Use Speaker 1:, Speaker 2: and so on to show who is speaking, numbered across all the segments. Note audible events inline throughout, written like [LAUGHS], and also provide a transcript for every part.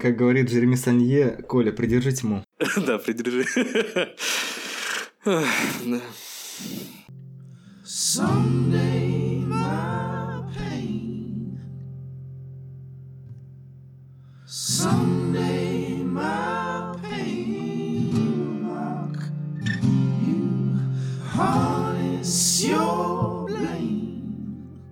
Speaker 1: Как говорит Джереми Санье, Коля, придержи тьму. [LAUGHS]
Speaker 2: Да, придержи. Someday my pain
Speaker 1: Someday my pain mark you harness your blame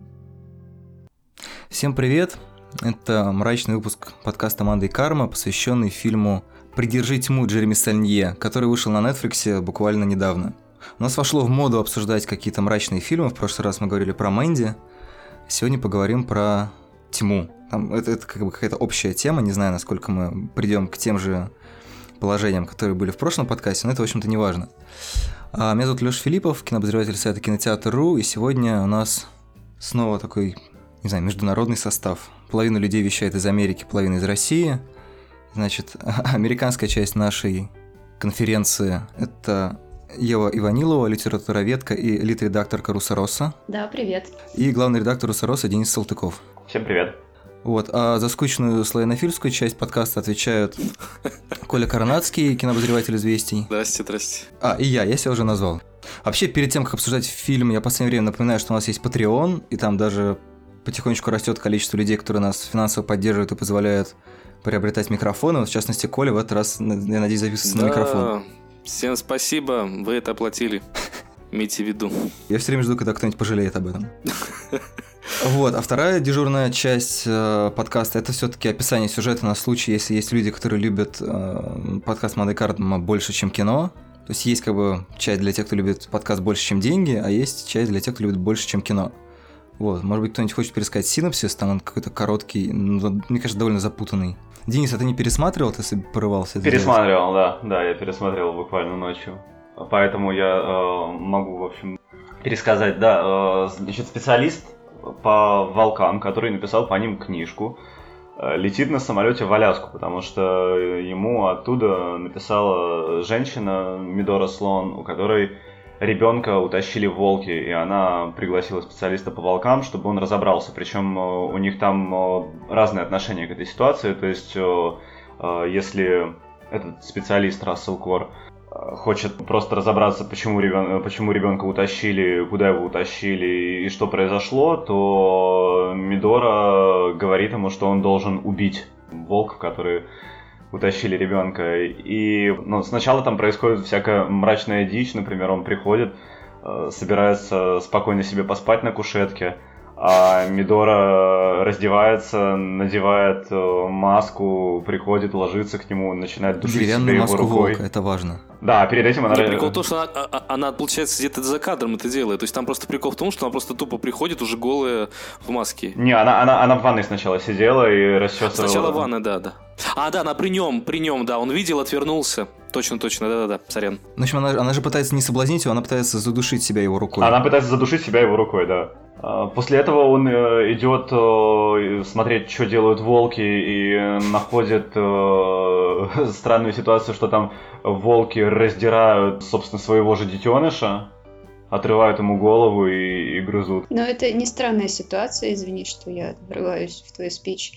Speaker 1: Всем привет! Это мрачный выпуск подкаста «Манда карма», посвященный фильму «Придержи тьму» Джереми Сальнье, который вышел на Netflix буквально недавно. У нас вошло в моду обсуждать какие-то мрачные фильмы. В прошлый раз мы говорили про Мэнди. Сегодня поговорим про тьму. Там, это, это как бы какая-то общая тема. Не знаю, насколько мы придем к тем же положениям, которые были в прошлом подкасте, но это, в общем-то, не важно. А, меня зовут Леша Филиппов, кинообозреватель сайта Кинотеатр.ру, и сегодня у нас снова такой, не знаю, международный состав половина людей вещает из Америки, половина из России. Значит, [LAUGHS] американская часть нашей конференции – это Ева Иванилова, литературоведка и лид-редакторка Русороса.
Speaker 3: Да, привет.
Speaker 1: И главный редактор Русороса Денис Салтыков.
Speaker 4: Всем привет.
Speaker 1: Вот, а за скучную славянофильскую часть подкаста отвечают Коля Коронацкий, кинообозреватель «Известий».
Speaker 2: Здрасте, здрасте.
Speaker 1: А, и я, я себя уже назвал. Вообще, перед тем, как обсуждать фильм, я в последнее время напоминаю, что у нас есть Patreon, и там даже потихонечку растет количество людей, которые нас финансово поддерживают и позволяют приобретать микрофоны. Вот, в частности, Коля в этот раз, я надеюсь, записывается да, на микрофон.
Speaker 2: Всем спасибо, вы это оплатили. [LAUGHS] Имейте в виду.
Speaker 1: Я все время жду, когда кто-нибудь пожалеет об этом. Вот, а вторая дежурная часть э, подкаста это все-таки описание сюжета на случай, если есть люди, которые любят э, подкаст Монте Карло больше, чем кино. То есть есть как бы часть для тех, кто любит подкаст больше, чем деньги, а есть часть для тех, кто любит больше, чем кино. Вот, может быть, кто-нибудь хочет пересказать синопсис, там он какой-то короткий, ну, мне кажется, довольно запутанный. Денис, а ты не пересматривал, ты порывался?
Speaker 4: Пересматривал, да, да, я пересматривал буквально ночью. Поэтому я э, могу, в общем, пересказать, да, э, значит, специалист по волкам, который написал по ним книжку, э, летит на самолете в Аляску, потому что ему оттуда написала женщина Мидора Слон, у которой ребенка утащили волки, и она пригласила специалиста по волкам, чтобы он разобрался. Причем э, у них там э, разные отношения к этой ситуации. То есть, э, если этот специалист Рассел Кор хочет просто разобраться, почему, ребен... почему ребенка утащили, куда его утащили и что произошло, то Мидора говорит ему, что он должен убить волков, которые утащили ребенка. И ну, сначала там происходит всякая мрачная дичь, например, он приходит, э, собирается спокойно себе поспать на кушетке, а Мидора раздевается, надевает э, маску, приходит, ложится к нему, начинает душить
Speaker 1: Деревянную маску его рукой. волка, это важно.
Speaker 4: Да, перед этим она...
Speaker 2: Нет, прикол в том, что она, а, а, она, получается, где-то за кадром это делает. То есть там просто прикол в том, что она просто тупо приходит уже голая в маске.
Speaker 4: Не, она, она, она в ванной сначала сидела и расчесывала.
Speaker 2: Сначала в ванной, да, да. А, да, она при нем, при нем, да, он видел, отвернулся. Точно, точно, да-да-да, сорян.
Speaker 1: В общем, она, она же пытается не соблазнить его, она пытается задушить себя его рукой.
Speaker 4: Она пытается задушить себя его рукой, да. А, после этого он э, идет э, смотреть, что делают волки, и находит э, [LAUGHS] странную ситуацию, что там волки раздирают, собственно, своего же детеныша, отрывают ему голову и, и грызут.
Speaker 3: Но это не странная ситуация, извини, что я врываюсь в твой спич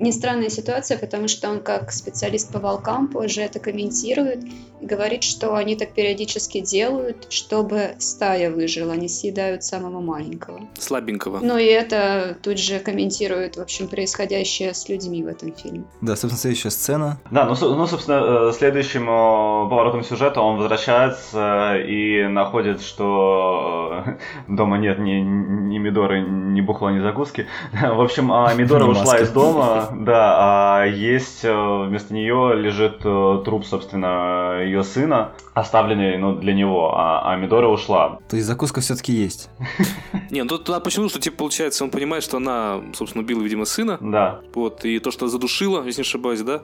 Speaker 3: не странная ситуация, потому что он как специалист по волкам позже это комментирует и говорит, что они так периодически делают, чтобы стая выжила, они съедают самого маленького.
Speaker 2: Слабенького.
Speaker 3: Ну и это тут же комментирует, в общем, происходящее с людьми в этом фильме.
Speaker 1: Да, собственно, следующая сцена.
Speaker 4: Да, ну, ну собственно, э, следующим э, поворотом сюжета он возвращается и находит, что э, [LAUGHS] дома нет ни, ни Мидоры, ни бухла, ни закуски. [LAUGHS] В общем, а Мидора ушла из дома, [LAUGHS] да, а есть э, вместо нее лежит э, труп, собственно, ее сына, оставленный ну, для него, а, а Мидора ушла.
Speaker 1: То есть закуска все-таки есть. [LAUGHS]
Speaker 2: Не, ну тут почему, что типа получается, он понимает, что она, собственно, убила, видимо, сына.
Speaker 4: Да.
Speaker 2: Вот, и то, что задушила, если не ошибаюсь, да,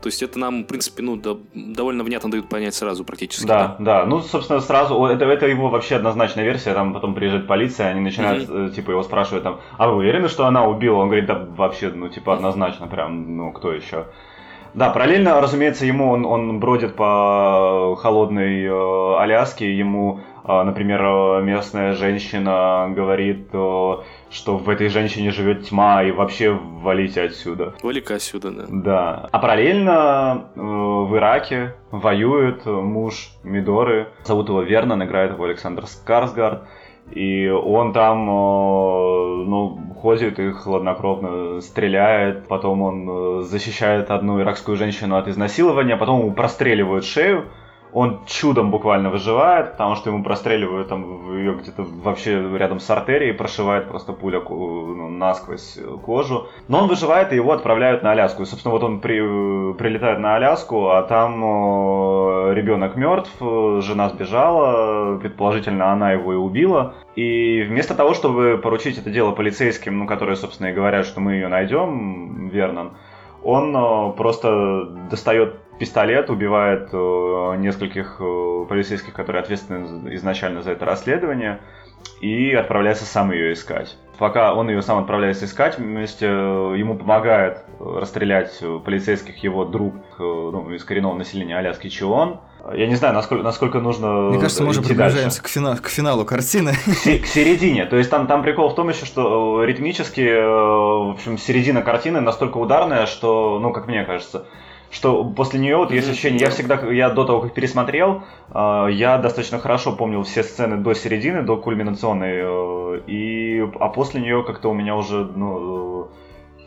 Speaker 2: то есть это нам, в принципе, ну, да, довольно внятно дают понять сразу практически.
Speaker 4: Да, да, да. Ну, собственно, сразу, это, это его вообще однозначная версия, там потом приезжает полиция, они начинают, mm-hmm. типа, его спрашивают там, а вы уверены, что она убила? Он говорит, да, вообще, ну, типа, однозначно, прям, ну, кто еще? Да, параллельно, разумеется, ему он, он бродит по холодной э, Аляске, ему, например, э, местная женщина говорит, э, что в этой женщине живет тьма, и вообще валите отсюда.
Speaker 2: Вали-ка отсюда, да.
Speaker 4: Да. А параллельно э, в Ираке воюет муж Мидоры, зовут его Вернон, играет его Александр Скарсгард. И он там, ну, ходит и хладнокровно стреляет, потом он защищает одну иракскую женщину от изнасилования, потом ему простреливают шею, он чудом буквально выживает, потому что ему простреливают там ее где-то вообще рядом с артерией, прошивает просто пуля ну, насквозь кожу. Но он выживает, и его отправляют на Аляску. И, собственно, вот он при, прилетает на Аляску, а там э, ребенок мертв, жена сбежала, предположительно, она его и убила. И вместо того, чтобы поручить это дело полицейским, ну, которые, собственно, и говорят, что мы ее найдем, Вернон, он э, просто достает пистолет, убивает э, нескольких э, полицейских, которые ответственны изначально за это расследование, и отправляется сам ее искать. Пока он ее сам отправляется искать, вместе ему помогает расстрелять полицейских его друг ну, из коренного населения Аляски Чион. Я не знаю, насколько, насколько нужно
Speaker 1: Мне кажется, мы уже приближаемся к, фина, к финалу картины.
Speaker 4: К, к середине. То есть там, там прикол в том еще, что ритмически, в общем, середина картины настолько ударная, что, ну, как мне кажется, что после нее вот есть ощущение, я всегда, я до того, как пересмотрел, э, я достаточно хорошо помнил все сцены до середины, до кульминационной, э, и, а после нее как-то у меня уже, ну,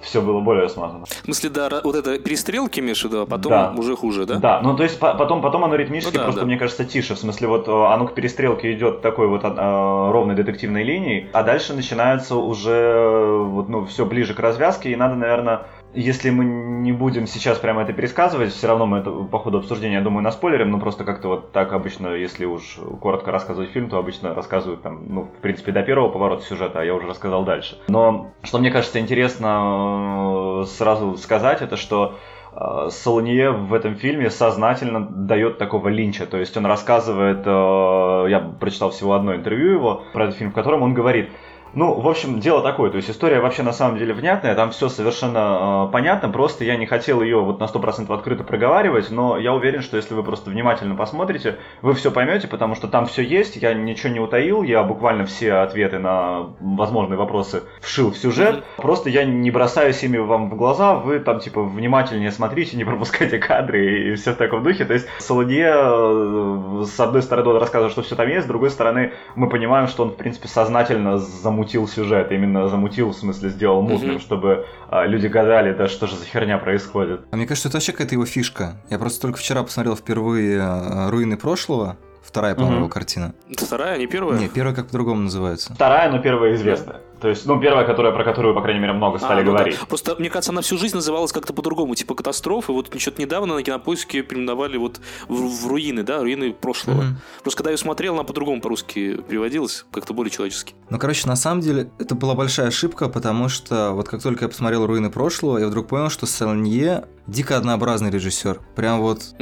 Speaker 4: все было более смазано.
Speaker 2: В смысле, да, вот это перестрелки, в виду, а потом
Speaker 4: да.
Speaker 2: уже хуже, да?
Speaker 4: Да, ну то есть потом, потом оно ритмически
Speaker 2: ну, да,
Speaker 4: просто,
Speaker 2: да.
Speaker 4: мне кажется, тише. В смысле, вот оно к перестрелке идет такой вот а, ровной детективной линией, а дальше начинается уже вот, ну, все ближе к развязке, и надо, наверное, если мы не будем сейчас прямо это пересказывать, все равно мы это по ходу обсуждения, я думаю, наспойлерим, ну просто как-то вот так обычно, если уж коротко рассказывать фильм, то обычно рассказывают там, ну, в принципе, до первого поворота сюжета, а я уже рассказал дальше. Но что мне кажется интересно э, сразу сказать, это что э, Солонье в этом фильме сознательно дает такого линча. То есть он рассказывает, э, я прочитал всего одно интервью его про этот фильм, в котором он говорит, ну, в общем, дело такое, то есть история вообще на самом деле внятная, там все совершенно э, понятно, просто я не хотел ее вот на 100% открыто проговаривать, но я уверен, что если вы просто внимательно посмотрите, вы все поймете, потому что там все есть, я ничего не утаил, я буквально все ответы на возможные вопросы вшил в сюжет, просто я не бросаюсь ими вам в глаза, вы там типа внимательнее смотрите, не [LAUGHS] пропускайте кадры и все в таком духе, то есть Солодье э, с одной стороны он рассказывает, что все там есть, с другой стороны мы понимаем, что он в принципе сознательно замутил замутил сюжет, именно замутил, в смысле, сделал мутным, mm-hmm. чтобы а, люди гадали, да что же за херня происходит.
Speaker 1: А мне кажется, это вообще какая-то его фишка. Я просто только вчера посмотрел впервые а, «Руины прошлого», Вторая, по-моему, его картина.
Speaker 2: Вторая, не первая?
Speaker 1: Не, первая как по-другому называется.
Speaker 4: Вторая, но первая известная. То есть, ну, первая, которая, про которую, по крайней мере, много стали а, ну говорить.
Speaker 2: Да. Просто, мне кажется, она всю жизнь называлась как-то по-другому, типа катастрофы. Вот что-то недавно на кинопоиске переименовали вот в, в руины, да, руины прошлого. Mm-hmm. Просто когда я смотрел, она по-другому по-русски переводилась, как-то более человечески.
Speaker 1: Ну, короче, на самом деле, это была большая ошибка, потому что вот как только я посмотрел руины прошлого, я вдруг понял, что Сальнье дико однообразный режиссер. Прям вот.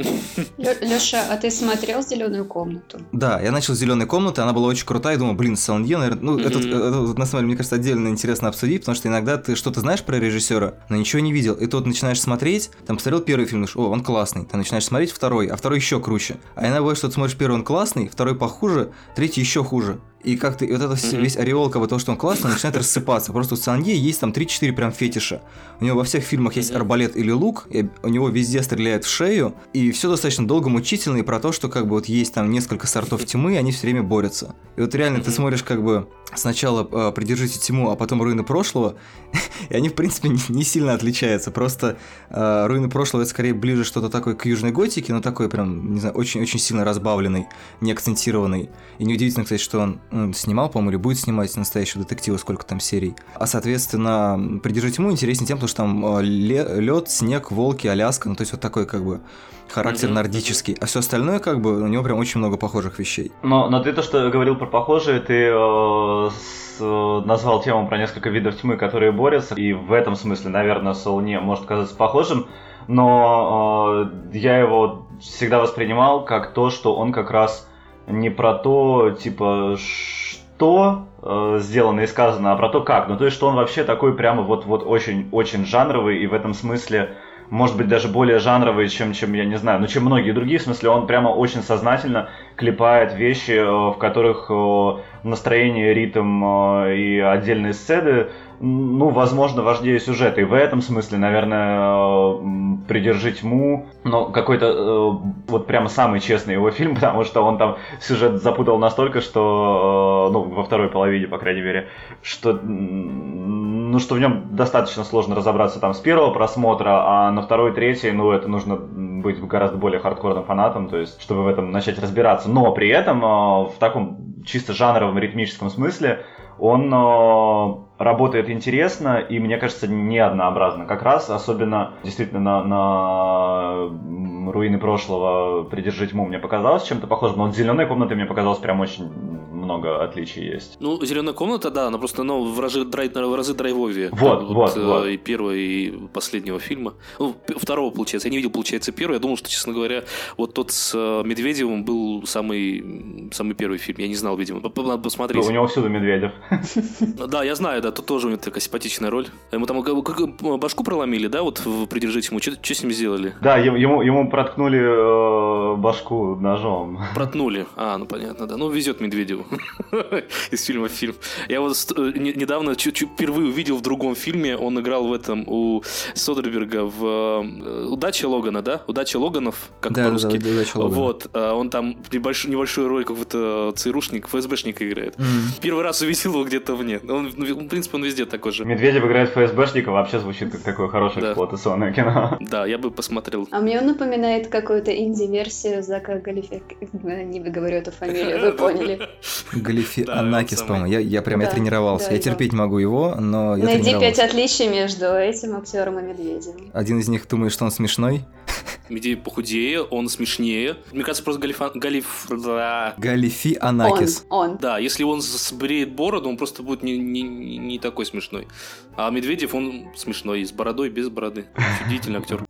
Speaker 3: Леша, а ты смотрел зеленую комнату?
Speaker 1: Да, я начал с зеленой комнаты, она была очень крутая, и думал, блин, Сальнье, наверное. Ну, это, это, на самом деле, мне кажется, отдельно интересно обсудить, потому что иногда ты что-то знаешь про режиссера, но ничего не видел. И тут начинаешь смотреть, там посмотрел первый фильм, думаешь, о, он классный. Ты начинаешь смотреть второй, а второй еще круче. А иногда бывает, что ты смотришь первый, он классный, второй похуже, третий еще хуже. И как-то и вот это mm-hmm. весь ореол, как бы то, что он классный, начинает рассыпаться. Просто у Санье есть там 3-4 прям фетиша. У него во всех фильмах есть арбалет или лук, и у него везде стреляют в шею, и все достаточно долго мучительно, и про то, что как бы вот есть там несколько сортов тьмы, и они все время борются. И вот реально mm-hmm. ты смотришь как бы сначала э, «Придержите тьму», а потом «Руины прошлого», [LAUGHS] и они, в принципе, не, не сильно отличаются. Просто э, «Руины прошлого» — это скорее ближе что-то такое к южной готике, но такой прям, не знаю, очень-очень сильно разбавленный, не акцентированный. И неудивительно, кстати, что он снимал, по-моему, или будет снимать настоящего детектива, сколько там серий. А, соответственно, «Придержите тьму» интереснее тем, потому что там э, лед, снег, волки, Аляска, ну, то есть вот такой как бы характер mm-hmm. нордический, а все остальное как бы у него прям очень много похожих вещей.
Speaker 4: Но, но ты то, что говорил про похожие, ты э, с, э, назвал тему про несколько видов тьмы, которые борются, и в этом смысле, наверное, Солне может казаться похожим, но э, я его всегда воспринимал как то, что он как раз не про то, типа, что э, сделано и сказано, а про то, как. Ну, то есть, что он вообще такой прямо вот-вот очень-очень жанровый, и в этом смысле может быть, даже более жанровый, чем, чем я не знаю, ну, чем многие другие. В смысле, он прямо очень сознательно клепает вещи, э, в которых э, настроение, ритм э, и отдельные сцены ну, возможно, важнее сюжета. И в этом смысле, наверное, «Придержи тьму», но какой-то вот прямо самый честный его фильм, [LAUGHS] потому что он там сюжет запутал настолько, что, ну, во второй половине, по крайней мере, что, ну, что в нем достаточно сложно разобраться там с первого просмотра, а на второй, третий, ну, это нужно быть гораздо более хардкорным фанатом, то есть, чтобы в этом начать разбираться. Но при этом э, в таком чисто жанровом ритмическом смысле он работает интересно и, мне кажется, не однообразно. Как раз, особенно действительно на, на руины прошлого «Придержи тьму» мне показалось чем-то похожим, но вот «Зеленая комната» мне показалось прям очень много отличий есть.
Speaker 2: Ну, «Зеленая комната», да, она просто ну, в, разы, драй, в разы драйвовее.
Speaker 4: Вот, вот, вот, вот.
Speaker 2: И первого, и последнего фильма. Ну, второго, получается. Я не видел, получается, первый. Я думал, что, честно говоря, вот тот с э, Медведевым был самый, самый первый фильм. Я не знал, видимо. Надо посмотреть.
Speaker 4: У него всюду Медведев.
Speaker 2: Да, я знаю, да, тут тоже у него такая симпатичная роль. Ему там башку проломили, да, вот «Придержите ему». Что с ним сделали?
Speaker 4: Да, ему, ему проткнули э, башку ножом.
Speaker 2: Проткнули. А, ну понятно, да. Ну, везет Медведеву [LAUGHS] из фильма в фильм. Я вот э, недавно чуть-чуть впервые увидел в другом фильме, он играл в этом у Содерберга в э, «Удача Логана», да? «Удача Логанов», как
Speaker 1: да,
Speaker 2: по-русски.
Speaker 1: Да, «Удача Логана».
Speaker 2: Вот, э, он там небольшую, небольшую роль какого-то ЦРУшник, ФСБшника играет. Mm. Первый раз увидел его где-то вне. Он, ну, в принципе, он везде такой же.
Speaker 4: Медведев играет ФСБшника, вообще звучит как такое хорошее да. эксплуатационное кино.
Speaker 2: Да, я бы посмотрел.
Speaker 3: А мне он напоминает какую-то инди-версию Зака Галифе. [LAUGHS] Не выговорю эту фамилию, вы поняли. [LAUGHS]
Speaker 1: Галифе Анакис, по-моему. Я, я прям, я тренировался. Я терпеть могу его, но я
Speaker 3: Найди пять отличий между этим актером и Медведевым.
Speaker 1: Один из них думает, что он смешной. [LAUGHS]
Speaker 2: Медведев похудее, он смешнее. Мне кажется, просто Галифа... Галиф...
Speaker 1: Галифи Анакис.
Speaker 3: Он, он.
Speaker 2: Да, если он сбреет бороду, он просто будет не, не, не такой смешной. А Медведев, он смешной, с бородой, без бороды. Чудительный актер.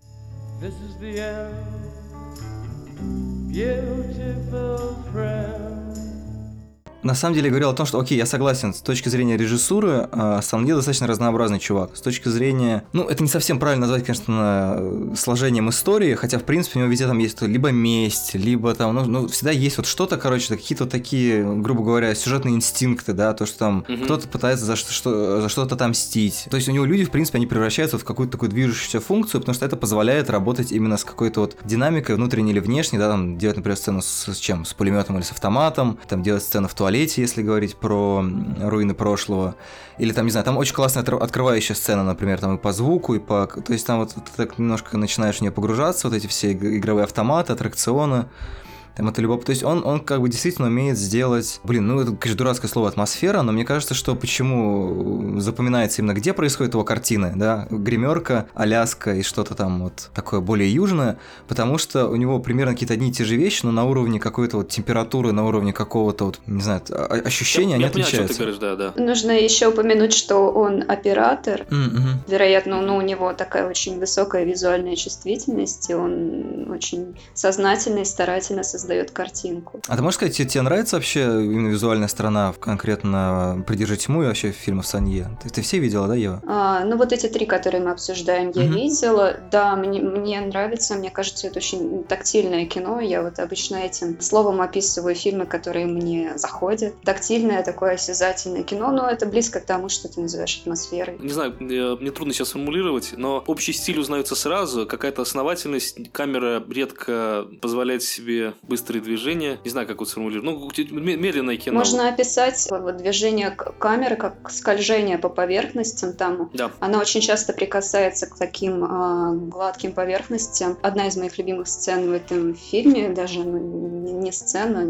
Speaker 2: This is the end,
Speaker 1: beautiful friend на самом деле говорил о том, что, окей, я согласен, с точки зрения режиссуры, э, Санге достаточно разнообразный чувак. С точки зрения, ну, это не совсем правильно назвать, конечно, э, сложением истории, хотя, в принципе, у него везде там есть либо месть, либо там, ну, ну всегда есть вот что-то, короче, какие-то такие, грубо говоря, сюжетные инстинкты, да, то, что там угу. кто-то пытается за, что, за что-то там мстить. То есть у него люди, в принципе, они превращаются вот в какую-то такую движущуюся функцию, потому что это позволяет работать именно с какой-то вот динамикой внутренней или внешней, да, там делать, например, сцену с, с чем? С пулеметом или с автоматом, там делать сцену в туалете, туалете, если говорить про руины прошлого. Или там, не знаю, там очень классная открывающая сцена, например, там и по звуку, и по... То есть там вот ты так немножко начинаешь в нее погружаться, вот эти все игровые автоматы, аттракционы. Там это любопытно. То есть он, он как бы действительно умеет сделать... Блин, ну это, конечно, дурацкое слово атмосфера, но мне кажется, что почему запоминается именно где происходит его картины, да? Гримерка, Аляска и что-то там вот такое более южное, потому что у него примерно какие-то одни и те же вещи, но на уровне какой-то вот температуры, на уровне какого-то вот, не знаю, ощущения, я, они я отличаются.
Speaker 2: Понимаю, что ты говоришь, да,
Speaker 3: да. Нужно еще упомянуть, что он оператор. Mm-hmm. Вероятно, ну, у него такая очень высокая визуальная чувствительность, и он очень сознательно и старательно создает создает картинку.
Speaker 1: А ты можешь сказать, тебе, тебе нравится вообще именно визуальная сторона, конкретно «Придержи тьму» и вообще фильмов Санье? Ты, ты все видела, да, Ева?
Speaker 3: А, ну, вот эти три, которые мы обсуждаем, я mm-hmm. видела. Да, мне, мне нравится, мне кажется, это очень тактильное кино. Я вот обычно этим словом описываю фильмы, которые мне заходят. Тактильное, такое осязательное кино, но это близко к тому, что ты называешь атмосферой.
Speaker 2: Не знаю, мне трудно сейчас формулировать, но общий стиль узнается сразу, какая-то основательность, камера редко позволяет себе быстро быстрые движения. Не знаю, как вот сформулировать. Ну, медленное кино.
Speaker 3: Можно описать движение камеры как скольжение по поверхностям. Там
Speaker 2: да.
Speaker 3: она очень часто прикасается к таким э, гладким поверхностям. Одна из моих любимых сцен в этом фильме, даже ну, не сцена,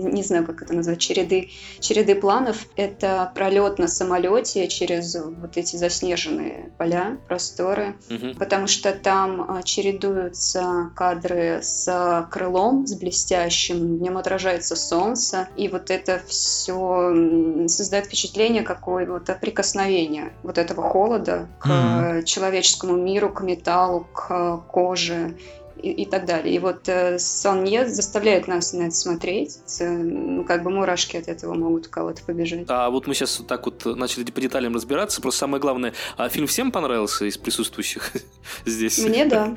Speaker 3: не знаю, как это назвать, череды, череды планов. Это пролет на самолете через вот эти заснеженные поля, просторы, угу. потому что там а, чередуются кадры с крылом, с блестящим, в нем отражается солнце, и вот это все создает впечатление какое-то прикосновения вот этого холода к mm человеческому миру, к металлу, к коже и, и так далее. И вот э, Сонье заставляет нас на это смотреть. Ну, как бы мурашки от этого могут у кого-то побежать.
Speaker 2: А вот мы сейчас так вот начали по деталям разбираться. Просто самое главное, а фильм всем понравился из присутствующих [LAUGHS] здесь?
Speaker 3: Мне да.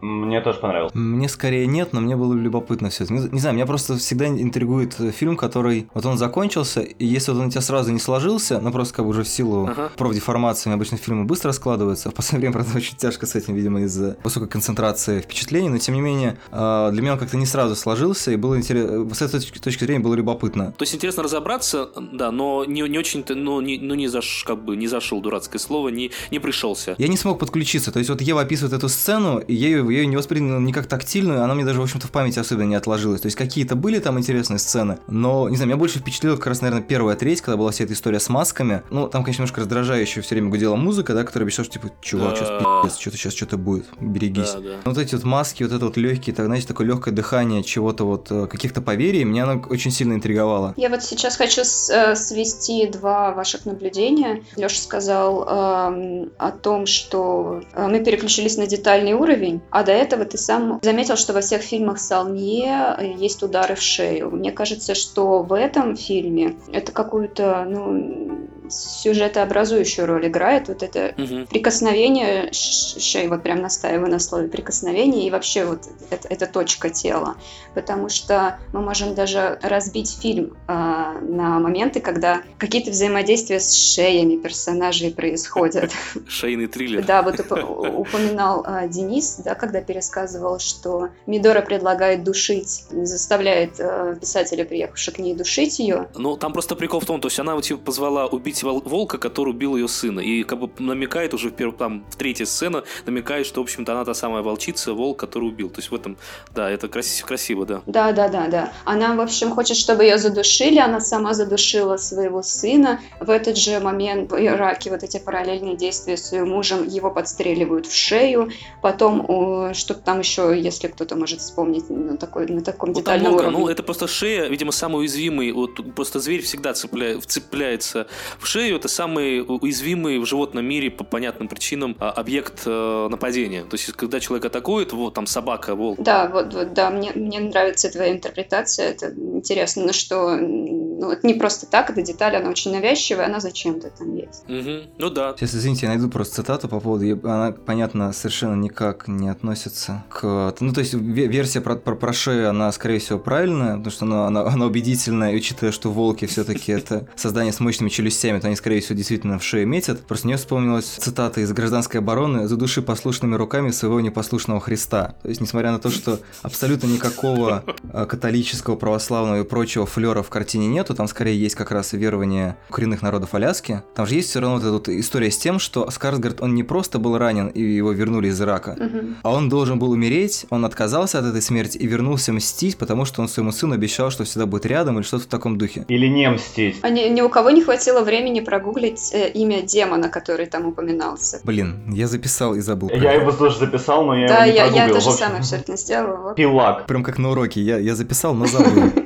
Speaker 4: Мне тоже понравился.
Speaker 1: Мне скорее нет, но мне было любопытно все это. Не, не знаю, меня просто всегда интригует фильм, который вот он закончился, и если вот он у тебя сразу не сложился, ну просто как бы уже в силу ага. профдеформации обычно фильмы быстро складываются. В последнее время, правда, [LAUGHS] очень тяжко с этим, видимо, из-за высокой концентрации впечатлений, но тем не менее а, для меня он как-то не сразу сложился, и было интересно, с этой точки зрения было любопытно.
Speaker 2: То есть интересно разобраться, да, но не, не очень-то, ну не, ну не заш, как бы не зашел дурацкое слово, не, не пришелся.
Speaker 1: Я не смог подключиться, то есть вот Ева описывает эту сцену, и я ее я ее не воспринял ни как тактильную, она мне даже, в общем-то, в памяти особенно не отложилась. То есть какие-то были там интересные сцены, но, не знаю, меня больше впечатлила как раз, наверное, первая треть, когда была вся эта история с масками. Ну, там, конечно, немножко раздражающая все время гудела музыка, да, которая обещала, что, типа, чувак, сейчас пиздец, что-то сейчас что-то будет, берегись. Да, да. Вот эти вот маски, вот это вот легкие, так, знаете, такое легкое дхание чего-то вот, э, каких-то поверий, меня она очень сильно интриговала.
Speaker 3: Я вот сейчас хочу э, свести два ваших наблюдения. Леша сказал э, о том, что э, мы переключились на детальный уровень, а до этого ты сам заметил, что во всех фильмах Салнье есть удары в шею. Мне кажется, что в этом фильме это какую-то, ну, сюжетообразующую роль играет. Вот это угу. прикосновение шеи, вот прям настаиваю на слове прикосновение, и вообще вот это, это точка тела. Потому что мы можем даже разбить фильм э, на моменты, когда какие-то взаимодействия с шеями персонажей происходят. [LAUGHS]
Speaker 2: Шейный триллер.
Speaker 3: Да, вот упоминал э, Денис, да, когда пересказывал, что Мидора предлагает душить, заставляет э, писателя, приехавшего к ней, душить ее.
Speaker 2: Ну, там просто прикол в том, то есть она типа позвала убить волка, который убил ее сына, и как бы намекает уже в первом, там, в третьей сцене, намекает, что, в общем-то, она та самая волчица, волк, который убил. То есть в этом, да, это красиво, красиво, да.
Speaker 3: Да, да, да, да. Она, в общем, хочет, чтобы ее задушили, она сама задушила своего сына. В этот же момент в Ираке вот эти параллельные действия с ее мужем, его подстреливают в шею, потом что-то там еще, если кто-то может вспомнить на, такой, на таком ну, детальном много, уровне.
Speaker 2: Ну, это просто шея, видимо, самый уязвимый, вот просто зверь всегда цепля... вцепляется в шею, это самый уязвимый в животном мире по понятным причинам а, объект э, нападения. То есть, когда человек атакует, вот там собака, волк.
Speaker 3: Да, вот, вот да, мне, мне нравится твоя интерпретация, это интересно, но что ну, это не просто так, эта деталь, она очень навязчивая, она зачем-то там есть.
Speaker 2: Угу. Ну да.
Speaker 1: Сейчас, извините, я найду просто цитату по поводу, она, понятно, совершенно никак не относится к... Ну, то есть, версия про, про, про шею, она, скорее всего, правильная, потому что она, она, она убедительная, и учитывая, что волки все-таки это создание с мощными челюстями, то они, скорее всего, действительно в шею метят. Просто мне вспомнилась цитата из «Гражданской обороны» «За души послушными руками своего непослушного Христа». То есть, несмотря на то, что абсолютно никакого а, католического, православного и прочего флера в картине нет, нету, там скорее есть как раз верование коренных народов Аляски. Там же есть все равно вот эта вот история с тем, что Скарсгард, он не просто был ранен и его вернули из Ирака, угу. а он должен был умереть, он отказался от этой смерти и вернулся мстить, потому что он своему сыну обещал, что всегда будет рядом или что-то в таком духе.
Speaker 4: Или не мстить.
Speaker 3: А ни, ни у кого не хватило времени прогуглить э, имя демона, который там упоминался.
Speaker 1: Блин, я записал и забыл.
Speaker 4: Я его тоже записал, но я
Speaker 3: да,
Speaker 4: его не
Speaker 3: я,
Speaker 4: прогуглил.
Speaker 3: я то же самое абсолютно сделала.
Speaker 4: Пилак.
Speaker 1: Прям как на уроке, я, я записал, но забыл. [LAUGHS]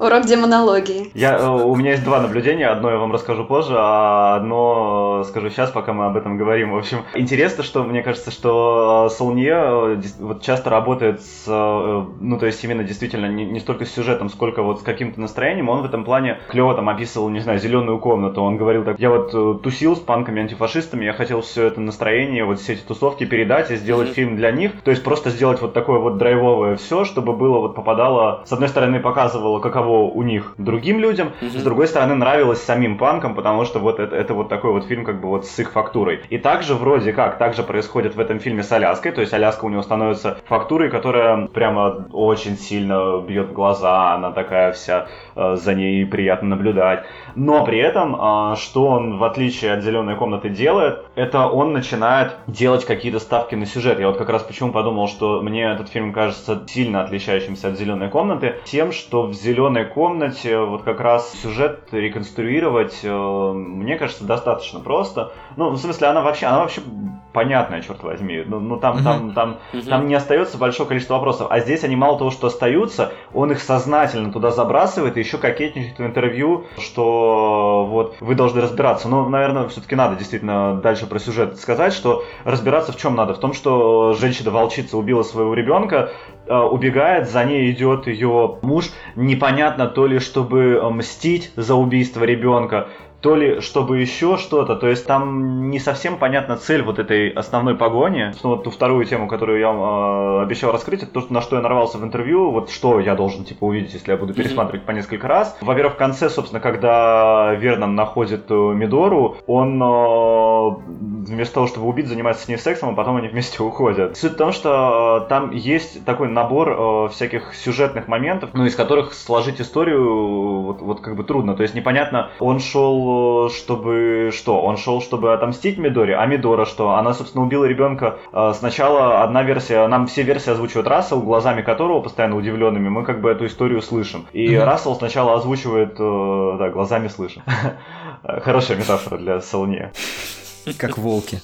Speaker 3: Урок демонологии.
Speaker 4: Я, э, у меня есть два наблюдения. Одно я вам расскажу позже, а одно скажу сейчас, пока мы об этом говорим. В общем, интересно, что мне кажется, что Солнье э, вот часто работает с, э, ну, то есть именно действительно не, не столько с сюжетом, сколько вот с каким-то настроением. Он в этом плане клево там описывал, не знаю, зеленую комнату. Он говорил так, я вот тусил с панками, антифашистами, я хотел все это настроение, вот все эти тусовки передать и сделать mm-hmm. фильм для них. То есть просто сделать вот такое вот драйвовое все, чтобы было вот попадало, с одной стороны, показывало, каково у них другим людям, mm-hmm. с другой стороны, нравилось самим панкам, потому что вот это, это вот такой вот фильм, как бы вот с их фактурой. И также вроде как, также происходит в этом фильме с Аляской, то есть Аляска у него становится фактурой, которая прямо очень сильно бьет в глаза, она такая вся, э, за ней приятно наблюдать. Но при этом, э, что он, в отличие от «Зеленой комнаты», делает, это он начинает делать какие-то ставки на сюжет. Я вот как раз почему подумал, что мне этот фильм кажется сильно отличающимся от «Зеленой комнаты», тем, тем, что в зеленой комнате вот как раз сюжет реконструировать, э, мне кажется, достаточно просто. Ну, в смысле, она вообще, она вообще понятная, черт возьми. Ну, ну там, там, там, там не остается большое количество вопросов. А здесь они мало того, что остаются, он их сознательно туда забрасывает и еще кокетничает в интервью, что вот вы должны разбираться. Но, наверное, все-таки надо действительно дальше про сюжет сказать, что разбираться в чем надо? В том, что женщина-волчица убила своего ребенка, убегает, за ней идет ее муж, непонятно то ли чтобы мстить за убийство ребенка, то ли чтобы еще что-то. То есть там не совсем понятна цель вот этой основной погони. Ну, вот ту вторую тему, которую я вам э, обещал раскрыть, это то, на что я нарвался в интервью. Вот что я должен типа увидеть, если я буду пересматривать mm-hmm. по несколько раз. Во-первых, в конце, собственно, когда Верном находит э, Мидору, он э, вместо того, чтобы убить, занимается с ней сексом, а потом они вместе [LAUGHS] уходят. Суть в том, что э, там есть такой набор э, всяких сюжетных моментов, ну, из которых сложить историю вот, вот как бы трудно. То есть непонятно, он шел чтобы что? Он шел, чтобы отомстить Мидоре, а Мидора что? Она, собственно, убила ребенка. А, сначала одна версия, нам все версии озвучивает Рассел, глазами которого, постоянно удивленными, мы как бы эту историю слышим. И mm-hmm. Рассел сначала озвучивает, э, да, глазами слышим. [LAUGHS] Хорошая метафора для Солне.
Speaker 1: Как волки.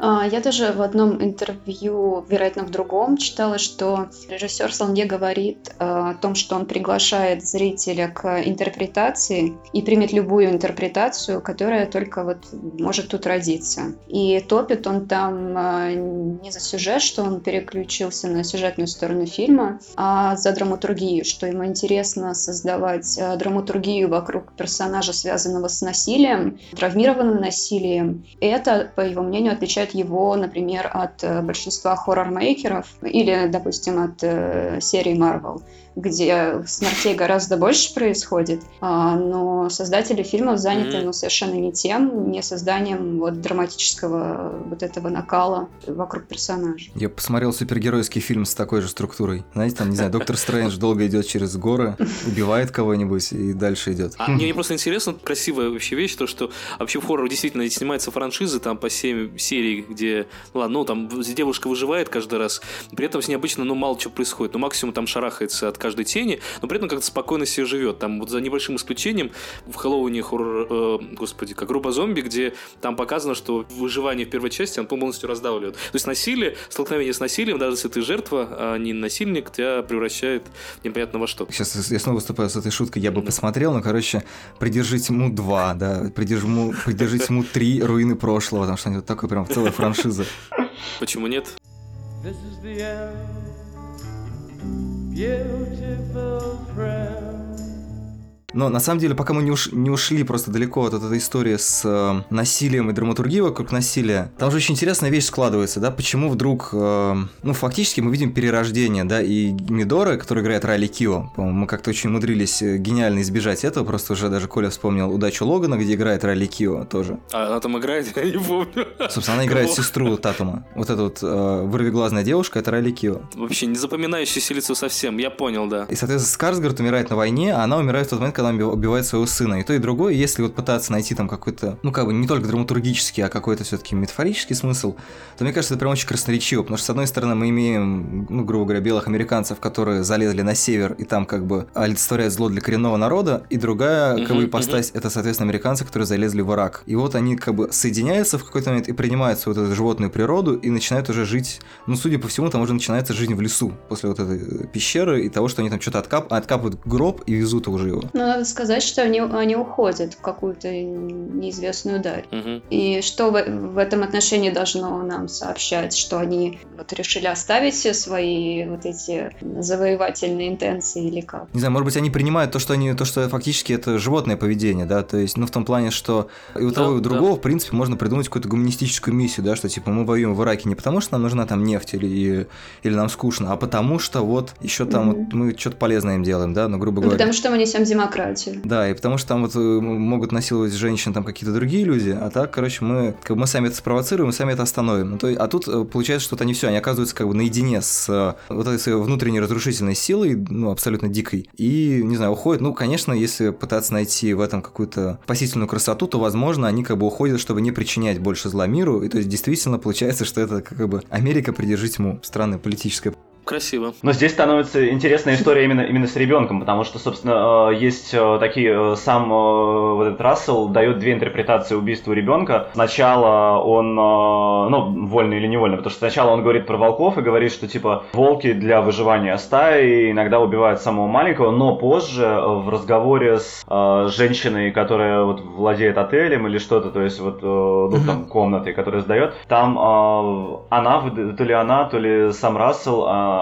Speaker 3: А, я даже в одном интервью, вероятно, в другом, читала, что режиссер Салнге говорит а, о том, что он приглашает зрителя к интерпретации и примет любую интерпретацию, которая только вот может тут родиться. И топит он там а, не за сюжет, что он переключился на сюжетную сторону фильма, а за драматургию, что ему интересно создавать драматургию вокруг персонажа, связанного с насилием, травмированным насилием. Это это, по его мнению, отличает его, например, от э, большинства хоррор-мейкеров или, допустим, от э, серии Marvel где смертей гораздо больше происходит, а, но создатели фильмов заняты mm-hmm. ну, совершенно не тем, не созданием вот драматического вот этого накала вокруг персонажа.
Speaker 1: Я посмотрел супергеройский фильм с такой же структурой. Знаете, там, не знаю, Доктор Стрэндж долго идет через горы, убивает кого-нибудь и дальше идет.
Speaker 2: А мне просто интересно, красивая вообще вещь, то, что вообще в хоррор действительно снимается франшизы, там по 7 серий, где, ну ладно, ну там девушка выживает каждый раз, при этом с ней обычно, ну, мало чего происходит, ну, максимум там шарахается от каждой тени, но при этом как-то спокойно себе живет. Там вот за небольшим исключением в Хэллоуине хоррор, э, господи, как группа зомби, где там показано, что выживание в первой части он полностью раздавливает. То есть насилие, столкновение с насилием, даже если ты жертва, а не насильник, тебя превращает непонятно во что.
Speaker 1: Сейчас я снова выступаю с этой шуткой, я бы посмотрел, но, короче, придержи тьму 2, да, придержи, придержи тьму 3, руины прошлого, потому что они вот такой прям целая франшиза.
Speaker 2: Почему нет? This is the end. Beautiful friend.
Speaker 1: Но на самом деле, пока мы не, уш не ушли просто далеко от этой истории с э, насилием и драматургией вокруг насилия, там же очень интересная вещь складывается, да, почему вдруг, э, ну, фактически мы видим перерождение, да, и Мидора, который играет Райли Кио, мы как-то очень умудрились э, гениально избежать этого, просто уже даже Коля вспомнил «Удачу Логана», где играет Райли Кио тоже.
Speaker 2: А она там играет? Я не помню.
Speaker 1: Собственно, она играет сестру Татума. Вот эта вот э, вырвиглазная девушка, это Райли Кио.
Speaker 2: Вообще не запоминающийся лицо совсем, я понял, да.
Speaker 1: И, соответственно, Скарсгард умирает на войне, а она умирает в тот момент, когда она убивает своего сына. И то, и другое, если вот пытаться найти там какой-то, ну, как бы не только драматургический, а какой-то все-таки метафорический смысл, то мне кажется, это прям очень красноречиво, потому что, с одной стороны, мы имеем, ну, грубо говоря, белых американцев, которые залезли на север и там как бы олицетворяют зло для коренного народа, и другая, как бы, ипостась, это, соответственно, американцы, которые залезли в Ирак. И вот они как бы соединяются в какой-то момент и принимают свою вот эту животную природу и начинают уже жить, ну, судя по всему, там уже начинается жизнь в лесу после вот этой пещеры и того, что они там что-то откап... откапывают гроб и везут уже его.
Speaker 3: Ну, надо сказать, что они, они уходят в какую-то неизвестную даль. Угу. И что в, в этом отношении должно нам сообщать, что они вот решили оставить все свои вот эти завоевательные интенции или как?
Speaker 1: Не знаю, может быть, они принимают то, что они, то, что фактически это животное поведение, да, то есть, ну, в том плане, что и у да, того, и у другого, да. в принципе, можно придумать какую-то гуманистическую миссию, да, что, типа, мы воюем в Ираке не потому, что нам нужна там нефть или, или нам скучно, а потому что вот еще там mm вот мы что-то полезное им делаем, да, ну, грубо ну, говоря.
Speaker 3: Потому что мы несем демократию.
Speaker 1: Да, и потому что там вот э, могут насиловать женщин там какие-то другие люди, а так, короче, мы, как бы мы сами это спровоцируем, мы сами это остановим. Ну, то, а тут э, получается, что они все, они оказываются как бы наедине с э, вот этой своей внутренней разрушительной силой, ну, абсолютно дикой, и, не знаю, уходят. Ну, конечно, если пытаться найти в этом какую-то спасительную красоту, то, возможно, они как бы уходят, чтобы не причинять больше зла миру, и то есть действительно получается, что это как бы Америка придержи тьму. Странная политическая
Speaker 2: Красиво.
Speaker 4: Но здесь становится интересная история именно, именно с ребенком, потому что, собственно, э, есть э, такие, э, сам вот этот Рассел дает две интерпретации убийства ребенка. Сначала он, ну, вольно или невольно, потому что сначала он говорит про волков и говорит, что, типа, волки для выживания стаи иногда убивают самого маленького, но позже в разговоре с женщиной, которая вот владеет отелем или что-то, то есть вот, ну, там, комнатой, которая сдает, там она, то ли она, то ли сам Рассел а,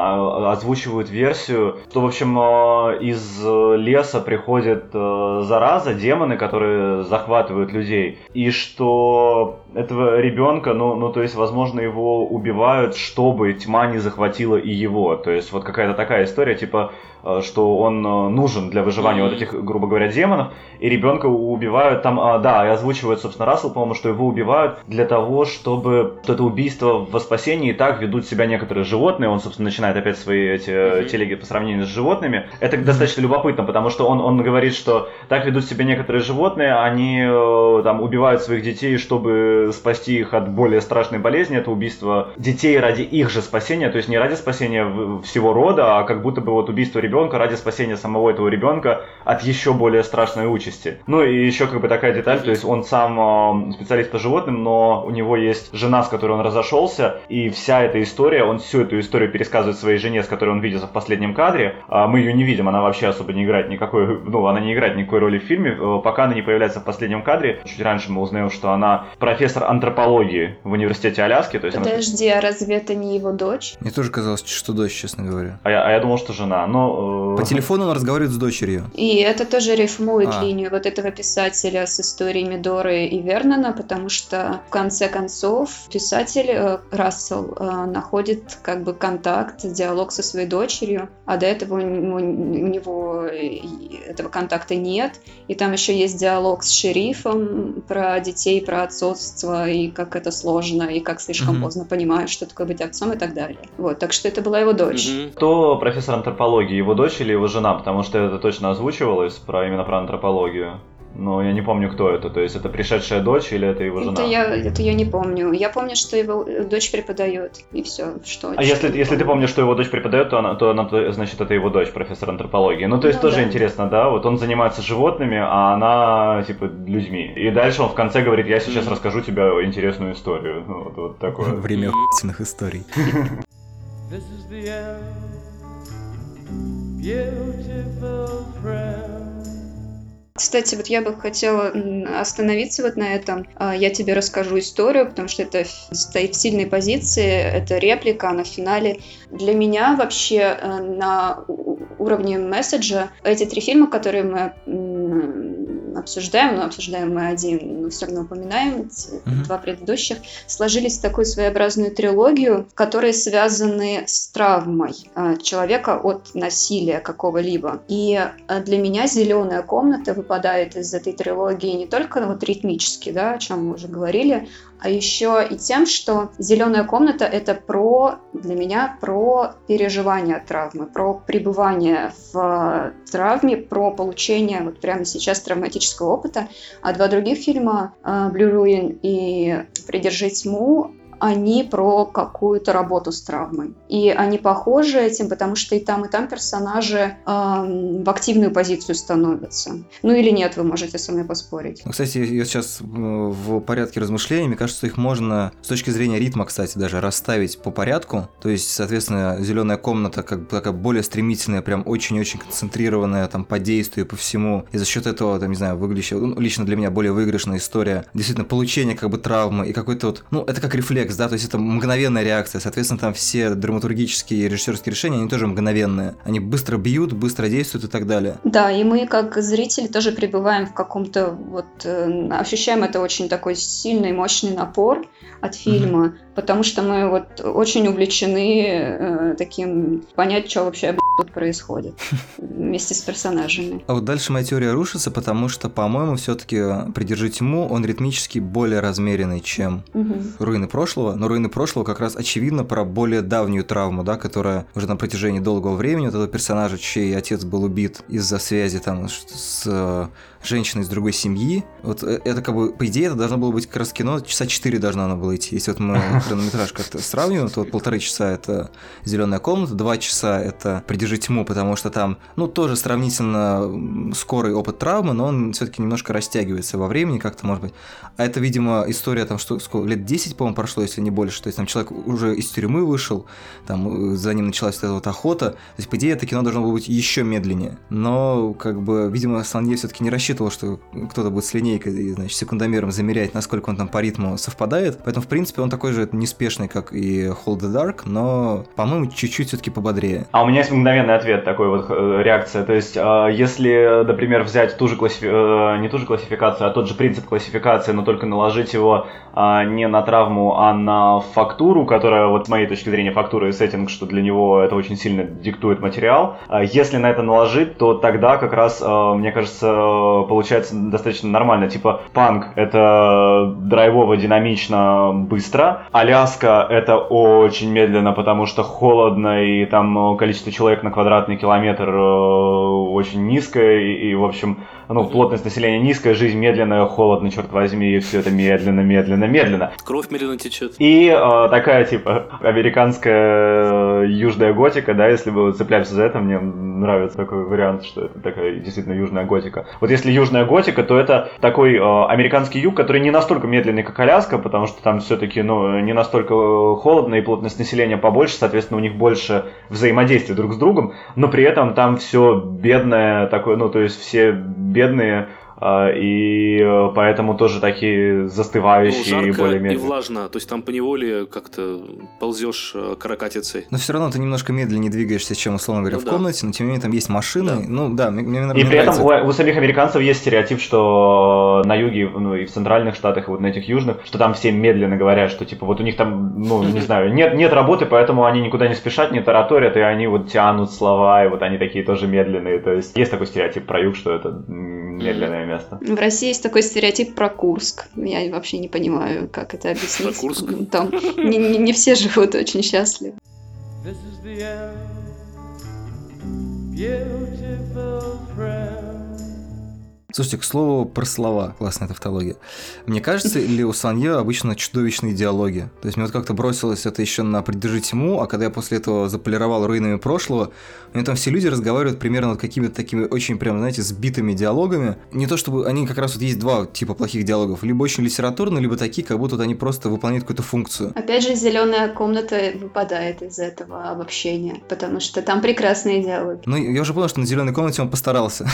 Speaker 4: озвучивают версию, что, в общем, а, из леса приходит а, зараза, демоны, которые захватывают людей, и что этого ребенка, ну, ну, то есть, возможно, его убивают, чтобы тьма не захватила и его. То есть, вот какая-то такая история, типа, Э, что он э, нужен для выживания mm-hmm. вот этих, грубо говоря, демонов, и ребенка убивают там, а, да, и озвучивают, собственно, Рассел, по-моему, что его убивают для того, чтобы это убийство во спасении и так ведут себя некоторые животные, он, собственно, начинает опять свои эти mm-hmm. телеги по сравнению с животными. Это mm-hmm. достаточно любопытно, потому что он, он говорит, что так ведут себя некоторые животные, они там убивают своих детей, чтобы спасти их от более страшной болезни, это убийство детей ради их же спасения, то есть не ради спасения всего рода, а как будто бы вот убийство ребенка ребенка ради спасения самого этого ребенка от еще более страшной участи. Ну и еще как бы такая деталь, то есть он сам э, специалист по животным, но у него есть жена, с которой он разошелся, и вся эта история, он всю эту историю пересказывает своей жене, с которой он виделся в последнем кадре. А мы ее не видим, она вообще особо не играет никакой, ну она не играет никакой роли в фильме, э, пока она не появляется в последнем кадре. Чуть раньше мы узнаем, что она профессор антропологии в университете Аляски. То есть
Speaker 3: Подожди,
Speaker 4: она...
Speaker 3: а разве это не его дочь?
Speaker 1: Мне тоже казалось, что дочь, честно говоря.
Speaker 4: А я, а я думал, что жена, но
Speaker 1: по телефону он разговаривает с дочерью.
Speaker 3: И это тоже рифмует а. линию вот этого писателя с историями Доры и Вернона, потому что в конце концов писатель э, Рассел э, находит как бы контакт, диалог со своей дочерью, а до этого у него, у него этого контакта нет. И там еще есть диалог с шерифом про детей, про отцовство и как это сложно, и как слишком mm-hmm. поздно понимают, что такое быть отцом и так далее. Вот, так что это была его дочь.
Speaker 4: Mm-hmm. Кто профессор антропологии, его дочь или его жена, потому что это точно озвучивалось про именно про антропологию. Но я не помню, кто это. То есть это пришедшая дочь или это его жена?
Speaker 3: Это я, это я не помню. Я помню, что его дочь преподает. И все. Что,
Speaker 4: а если, если ты помнишь, что его дочь преподает, то, она, то она, значит, это его дочь, профессор антропологии. Ну, то есть ну, тоже да. интересно, да? Вот он занимается животными, а она, типа, людьми. И дальше он в конце говорит, я сейчас mm. расскажу тебе интересную историю. Вот, вот такое.
Speaker 1: Время историй. [LAUGHS] This is the end.
Speaker 3: Кстати, вот я бы хотела остановиться вот на этом. А, я тебе расскажу историю, потому что это стоит в сильной позиции, это реплика, она в финале. Для меня вообще э, на уровне месседжа эти три фильма, которые мы обсуждаем, но обсуждаем мы один, но все равно упоминаем mm-hmm. два предыдущих, сложились в такую своеобразную трилогию, которые связаны с травмой э, человека от насилия какого-либо. И э, для меня «Зеленая комната» выпадает из этой трилогии не только вот ритмически, да, о чем мы уже говорили, а еще и тем, что зеленая комната это про, для меня, про переживание травмы, про пребывание в травме, про получение вот прямо сейчас травматического опыта. А два других фильма Blue Ruin и Придержи тьму они про какую-то работу с травмой. И они похожи этим, потому что и там, и там персонажи э, в активную позицию становятся. Ну или нет, вы можете со мной поспорить.
Speaker 1: Ну, кстати, я сейчас э, в порядке размышлений, мне кажется, их можно с точки зрения ритма, кстати, даже расставить по порядку. То есть, соответственно, зеленая комната как такая более стремительная, прям очень-очень концентрированная там по действию, по всему. И за счет этого, там, не знаю, выглядящая, ну, лично для меня более выигрышная история. Действительно, получение как бы травмы и какой-то вот, ну, это как рефлекс рефлекс, да, то есть это мгновенная реакция. Соответственно, там все драматургические и режиссерские решения, они тоже мгновенные. Они быстро бьют, быстро действуют и так далее.
Speaker 3: Да, и мы как зрители тоже пребываем в каком-то вот э, ощущаем это очень такой сильный, мощный напор от фильма, mm-hmm. потому что мы вот очень увлечены э, таким понять, что вообще тут происходит [LAUGHS] вместе с персонажами.
Speaker 1: А вот дальше моя теория рушится, потому что, по-моему, все-таки «Придержи тьму» он ритмически более размеренный, чем угу. «Руины прошлого». Но «Руины прошлого» как раз очевидно про более давнюю травму, да, которая уже на протяжении долгого времени вот этого персонажа, чей отец был убит из-за связи там с женщина из другой семьи. Вот э, это как бы, по идее, это должно было быть как раз кино, часа 4 должно оно было идти. Если вот мы [LAUGHS] хронометраж как-то сравниваем, то вот полторы часа это «Зеленая комната», два часа это «Придержи тьму», потому что там, ну, тоже сравнительно скорый опыт травмы, но он все-таки немножко растягивается во времени как-то, может быть. А это, видимо, история там, что сколько, лет 10, по-моему, прошло, если не больше. То есть там человек уже из тюрьмы вышел, там э, за ним началась вот эта вот охота. То есть, по идее, это кино должно было быть еще медленнее. Но, как бы, видимо, Санье все-таки не рассчитывал, что кто-то будет с линейкой и, значит, секундомером замерять, насколько он там по ритму совпадает. Поэтому, в принципе, он такой же неспешный, как и Hold the Dark, но, по-моему, чуть-чуть все-таки пободрее.
Speaker 4: А у меня есть мгновенный ответ, такой вот э, реакция. То есть, э, если, например, взять ту же классифи... не ту же классификацию, а тот же принцип классификации, но только наложить его не на травму, а на фактуру, которая, вот с моей точки зрения, фактура и сеттинг, что для него это очень сильно диктует материал. Если на это наложить, то тогда как раз, мне кажется, получается достаточно нормально. Типа панк — это драйвово, динамично, быстро. Аляска — это очень медленно, потому что холодно, и там количество человек на квадратный километр э, очень низкое, и, и в общем, ну, плотность населения низкая, жизнь медленная, холодно, черт возьми, и все это медленно, медленно, медленно.
Speaker 2: Кровь медленно течет.
Speaker 4: И э, такая, типа, американская э, южная готика, да, если вы цепляемся за это, мне нравится такой вариант, что это такая действительно южная готика. Вот если южная готика, то это такой э, американский юг, который не настолько медленный, как Аляска, потому что там все-таки, ну, не настолько э, холодно, и плотность населения побольше, соответственно, у них больше взаимодействия друг с другом, но при этом там все бедное такое, ну, то есть все бедные и э, поэтому тоже такие застывающие
Speaker 2: ну,
Speaker 4: более медленные.
Speaker 2: и влажно, то есть там по неволе как-то ползешь э, каракатицей.
Speaker 1: Но все равно ты немножко медленнее двигаешься, чем, условно говоря, ну, в да. комнате, но тем не менее там есть машины, да. ну да, мне, мне,
Speaker 4: мне И при этом у, у самих американцев есть стереотип, что на юге, ну и в центральных штатах, и вот на этих южных, что там все медленно говорят, что типа вот у них там, ну не [LAUGHS] знаю, нет, нет работы, поэтому они никуда не спешат, не тараторят, и они вот тянут слова, и вот они такие тоже медленные, то есть есть такой стереотип про юг, что это медленное место.
Speaker 3: В России есть такой стереотип про Курск. Я вообще не понимаю, как это объяснить. Про Курск? Там не, не, не все живут очень счастливы.
Speaker 1: Beautiful friend. Слушайте, к слову про слова, классная тавтология. Мне кажется, или у Санье обычно чудовищные диалоги. То есть мне вот как-то бросилось это еще на «Придержи тьму», а когда я после этого заполировал руинами прошлого, у меня там все люди разговаривают примерно вот какими-то такими очень прям, знаете, сбитыми диалогами. Не то чтобы они как раз вот есть два типа плохих диалогов. Либо очень литературные, либо такие, как будто вот они просто выполняют какую-то функцию.
Speaker 3: Опять же, зеленая комната выпадает из этого обобщения, потому что там прекрасные диалоги.
Speaker 1: Ну, я уже понял, что на зеленой комнате он постарался.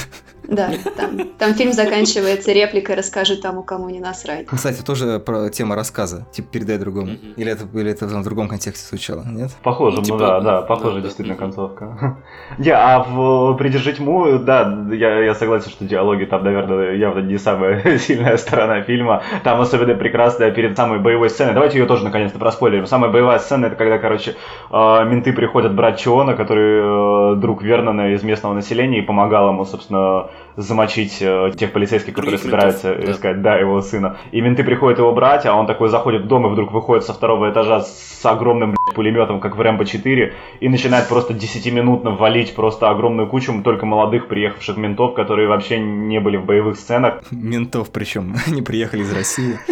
Speaker 3: Да, там, там фильм заканчивается репликой «Расскажи тому, кому не насрать».
Speaker 1: Кстати, тоже про тема рассказа, типа «передай другому». Или это, или это в другом контексте звучало, нет?
Speaker 4: Похоже, ну, типа, да, да, похоже да, действительно да. концовка. [LAUGHS] Не, а в «Придержи тьму», да, я, я согласен, что диалоги там, наверное, явно не самая [LAUGHS] сильная сторона фильма. Там особенно прекрасная перед самой боевой сценой. Давайте ее тоже наконец-то проспойлерим. Самая боевая сцена, это когда, короче, э, менты приходят брать Чиона, который э, друг Вернона из местного населения, и помогал ему, собственно, замочить э, тех полицейских, которые Других собираются ментов, искать, да. да, его сына. И менты приходят его брать, а он такой заходит в дом и вдруг выходит со второго этажа с огромным блядь, пулеметом, как в Рэмбо 4, и начинает просто 10-минутно валить просто огромную кучу только молодых приехавших ментов, которые вообще не были в боевых сценах.
Speaker 1: Ментов причем, [LAUGHS] они приехали из России. [LAUGHS]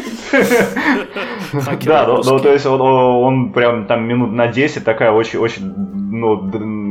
Speaker 4: Да, ну то есть он прям там минут на 10 такая очень-очень, ну,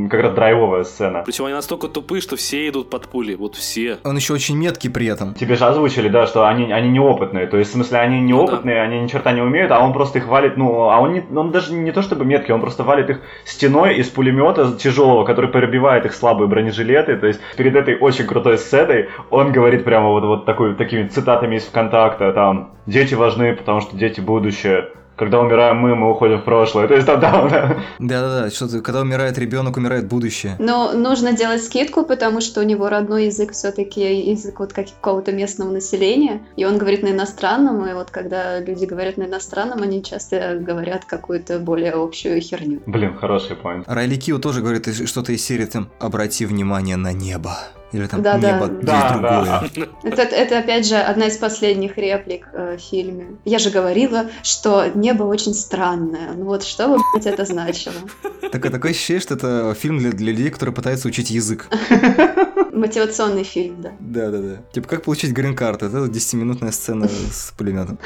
Speaker 4: как раз драйвовая сцена.
Speaker 2: Причем они настолько тупые, что все идут под пули, вот все.
Speaker 1: Он еще очень меткий при этом.
Speaker 4: Тебе же озвучили, да, что они, они неопытные, то есть в смысле они неопытные, ну, да. они ни черта не умеют, а он просто их валит, ну, а он, не, он даже не то чтобы меткий, он просто валит их стеной из пулемета тяжелого, который пробивает их слабые бронежилеты, то есть перед этой очень крутой сценой он говорит прямо вот, вот такой, такими цитатами из ВКонтакта, там, дети важны, потому что дети будущее, когда умираем мы, мы уходим в прошлое. То есть там, да,
Speaker 1: да. Да-да-да, что когда умирает ребенок, умирает будущее.
Speaker 3: Но нужно делать скидку, потому что у него родной язык все-таки язык вот какого-то местного населения, и он говорит на иностранном, и вот когда люди говорят на иностранном, они часто говорят какую-то более общую херню.
Speaker 4: Блин, хороший поинт.
Speaker 1: Райли Кио тоже говорит что-то из серии там «Обрати внимание на небо». Или там
Speaker 3: да,
Speaker 1: небо
Speaker 3: да. да, другое. Да. Это, это, опять же, одна из последних реплик э, в фильме. Я же говорила, что небо очень странное. Ну вот что бы, блядь, это значило?
Speaker 1: Такое, такое ощущение, что это фильм для, для людей, которые пытаются учить язык.
Speaker 3: Мотивационный фильм, да.
Speaker 1: Да, да, да. Типа, как получить грин-карту? Это 10-минутная сцена с пулеметом.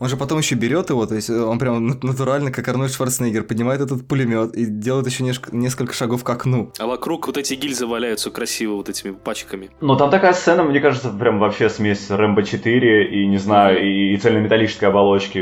Speaker 1: Он же потом еще берет его, то есть он прям натурально, как Арнольд Шварценеггер, поднимает этот пулемет и делает еще несколько шагов к окну.
Speaker 2: А вокруг вот эти гильзы валяются красиво вот этими пачками.
Speaker 4: Ну, там такая сцена, мне кажется, прям вообще смесь Рэмбо 4 и, не знаю, и, и цельнометаллической оболочки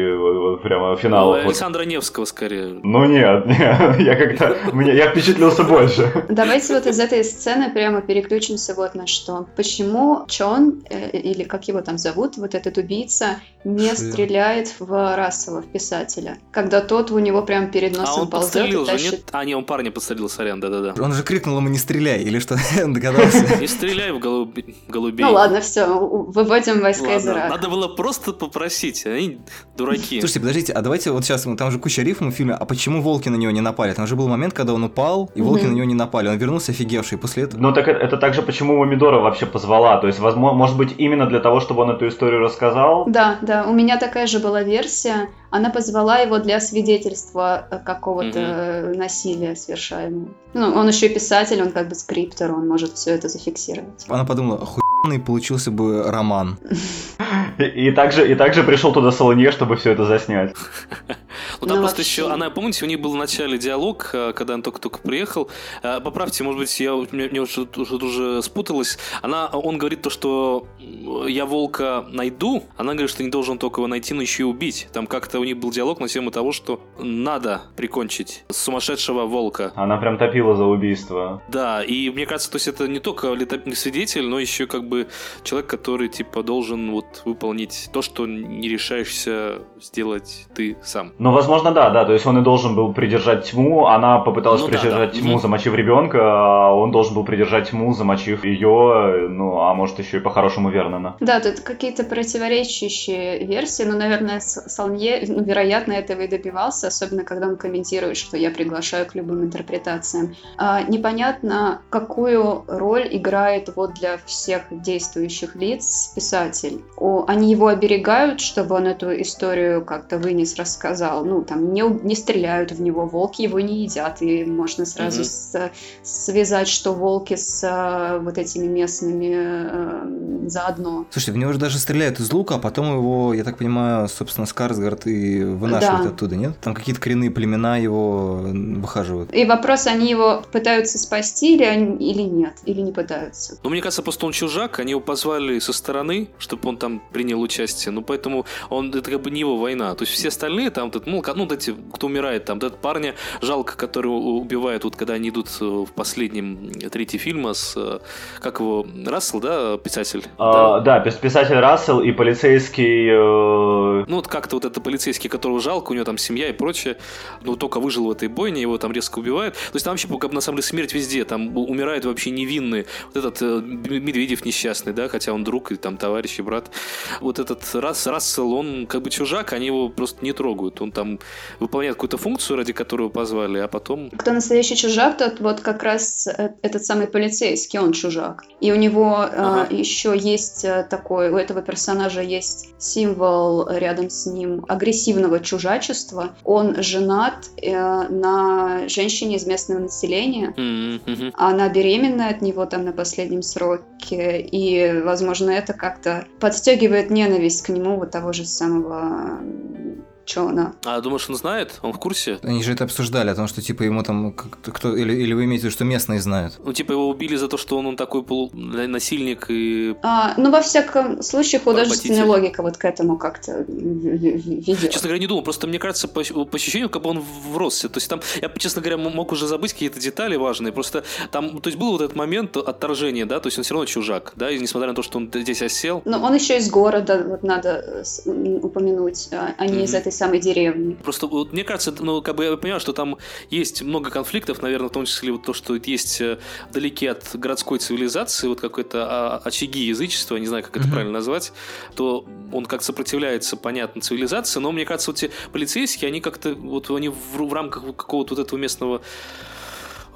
Speaker 4: прямо финала. Ну,
Speaker 2: Александра Невского скорее.
Speaker 4: Ну нет, нет [LAUGHS] я как-то, я впечатлился больше.
Speaker 3: Давайте вот из этой сцены прямо переключимся вот на что. Почему Чон, э, или как его там зовут, вот этот убийца, не Шир. стреляет в Рассела, в писателя, когда тот у него прям перед носом а он ползет подстрелил
Speaker 2: и тащит... же, нет? А, не, он парня подстрелил, сорян, да-да-да.
Speaker 1: Он же крикнул ему «не стреляй», или что, [LAUGHS] догадался?
Speaker 2: Не стреляй в голубей.
Speaker 3: Ну ладно, все, выводим войска из Ирака.
Speaker 2: Надо было просто попросить, они дураки.
Speaker 1: Слушайте, подождите, а давайте вот сейчас, там же куча рифм в фильме, а почему волки на него не напали? Там же был момент, когда он упал, и волки на него не напали, он вернулся офигевший после этого.
Speaker 4: Ну так это также почему Мамидора вообще позвала, то есть, возможно, может быть, именно для того, чтобы он эту историю рассказал?
Speaker 3: Да, да, у меня такая же была версия, она позвала его для свидетельства э, какого-то mm-hmm. насилия совершаемого. Ну, он еще и писатель, он как бы скриптор, он может все это зафиксировать.
Speaker 1: Она подумала, охуенный получился бы роман.
Speaker 4: И, и также, и также пришел туда Солонье, чтобы все это заснять.
Speaker 2: Ну там ну, просто еще, она, помните, у них был в начале диалог, э, когда он только-только приехал. Э, поправьте, может быть, я мне, мне уже, уже, уже спуталась. Она, он говорит то, что я волка найду. Она говорит, что не должен только его найти, но еще и убить. Там как-то у них был диалог на тему того, что надо прикончить сумасшедшего волка.
Speaker 4: Она прям топила за убийство.
Speaker 2: Да, и мне кажется, то есть это не только свидетель, но еще как бы человек, который типа должен вот выполнить то, что не решаешься сделать ты сам.
Speaker 4: Ну, возможно, да, да. То есть он и должен был придержать тьму, она попыталась ну, придержать да, да. тьму, замочив ребенка, а он должен был придержать тьму, замочив ее, ну, а может еще и по-хорошему Вернона.
Speaker 3: Да, тут какие-то противоречащие версии, но, наверное, Салнье, ну, вероятно, этого и добивался, особенно когда он комментирует, что я приглашаю к любым интерпретациям. А, непонятно, какую роль играет вот для всех действующих лиц писатель. О, они его оберегают, чтобы он эту историю как-то вынес, рассказал ну, там, не, не стреляют в него, волки его не едят, и можно сразу mm-hmm. с, связать, что волки с а, вот этими местными э, заодно.
Speaker 1: Слушайте, в него же даже стреляют из лука, а потом его, я так понимаю, собственно, Скарсгард и вынашивают да. оттуда, нет? Там какие-то коренные племена его выхаживают.
Speaker 3: И вопрос, они его пытаются спасти или, они, или нет, или не пытаются?
Speaker 2: Ну, мне кажется, просто он чужак, они его позвали со стороны, чтобы он там принял участие, ну, поэтому он, это как бы не его война. То есть все остальные там, ну, ну, вот эти, кто умирает там, этот парня жалко, который убивает, вот когда они идут э, в последнем третий фильма с, э, как его, Рассел, да, писатель?
Speaker 4: А, да. да, писатель Рассел и полицейский... Э...
Speaker 2: Ну, вот как-то вот это полицейский, которого жалко, у него там семья и прочее, ну, только выжил в этой бойне, его там резко убивают. То есть там вообще, как бы, на самом деле, смерть везде, там умирают вообще невинные. Вот этот э, Медведев несчастный, да, хотя он друг и там товарищ и брат. Вот этот Расс, Рассел, он как бы чужак, они его просто не трогают. Он там выполняет какую-то функцию, ради которой его позвали, а потом...
Speaker 3: Кто настоящий чужак, тот вот как раз э, этот самый полицейский, он чужак. И у него э, ага. э, еще есть такой, у этого персонажа есть символ рядом с ним агрессивного чужачества. Он женат э, на женщине из местного населения. Mm-hmm. Она беременна от него там на последнем сроке. И, возможно, это как-то подстегивает ненависть к нему вот того же самого что она.
Speaker 2: А думаешь, он знает? Он в курсе?
Speaker 1: Они же это обсуждали, о том, что типа ему там кто или, или вы имеете в виду, что местные знают?
Speaker 2: Ну, типа его убили за то, что он, он такой полунасильник и.
Speaker 3: А, ну, во всяком случае, художественная логика вот к этому как-то ведет.
Speaker 2: Честно говоря, не думал. Просто мне кажется, по, по ощущению, как бы он вросся. То есть там, я, честно говоря, мог уже забыть какие-то детали важные. Просто там, то есть был вот этот момент отторжения, да, то есть он все равно чужак, да, и несмотря на то, что он здесь осел.
Speaker 3: Но он еще из города, вот надо упомянуть, а, а не mm-hmm. из этой самой деревни.
Speaker 2: Просто вот, мне кажется, ну, как бы я понимаю, что там есть много конфликтов, наверное, в том числе вот то, что есть э, вдалеке от городской цивилизации, вот какой-то а, очаги язычества, не знаю, как это mm-hmm. правильно назвать, то он как сопротивляется, понятно, цивилизации, но мне кажется, вот эти полицейские, они как-то, вот они в, в рамках какого-то вот этого местного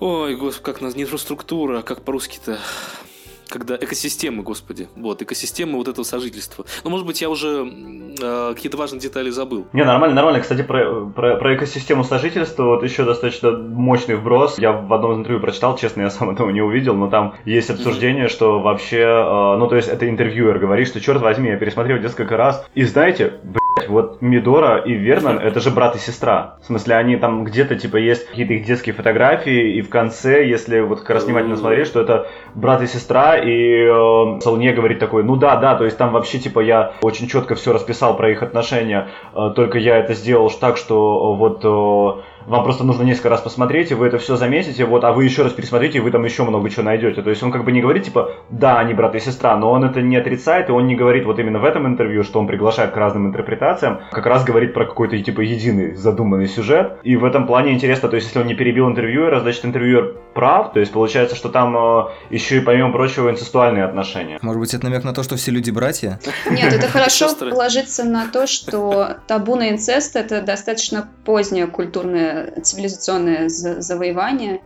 Speaker 2: Ой, господи, как нас не инфраструктура, как по-русски-то? Когда экосистемы, господи, вот, экосистемы вот этого сожительства. Ну, может быть, я уже э, какие-то важные детали забыл.
Speaker 4: Не, нормально, нормально. Кстати, про, про, про экосистему сожительства вот еще достаточно мощный вброс. Я в одном из интервью прочитал, честно, я сам [LAUGHS] этого не увидел, но там есть обсуждение, mm-hmm. что вообще, э, ну, то есть это интервьюер говорит, что, черт возьми, я пересмотрел несколько раз, и знаете, блядь, вот Мидора и Вернон, это же брат и сестра. В смысле, они там где-то, типа, есть какие-то их детские фотографии, и в конце, если вот как раз внимательно смотреть, что это брат и сестра, и э, Солне говорит такой, ну да, да, то есть там вообще, типа, я очень четко все расписал про их отношения, э, только я это сделал так, что э, вот... Э, вам просто нужно несколько раз посмотреть, и вы это все заметите, вот, а вы еще раз пересмотрите, и вы там еще много чего найдете. То есть он как бы не говорит, типа, да, они брат и сестра, но он это не отрицает, и он не говорит вот именно в этом интервью, что он приглашает к разным интерпретациям, как раз говорит про какой-то, типа, единый задуманный сюжет. И в этом плане интересно, то есть если он не перебил интервьюера, значит, интервьюер прав, то есть получается, что там э, еще и, помимо прочего, инцестуальные отношения.
Speaker 1: Может быть, это намек на то, что все люди братья?
Speaker 3: Нет, это хорошо ложится на то, что табу на инцест — это достаточно поздняя культурная цивилизационное завоевание.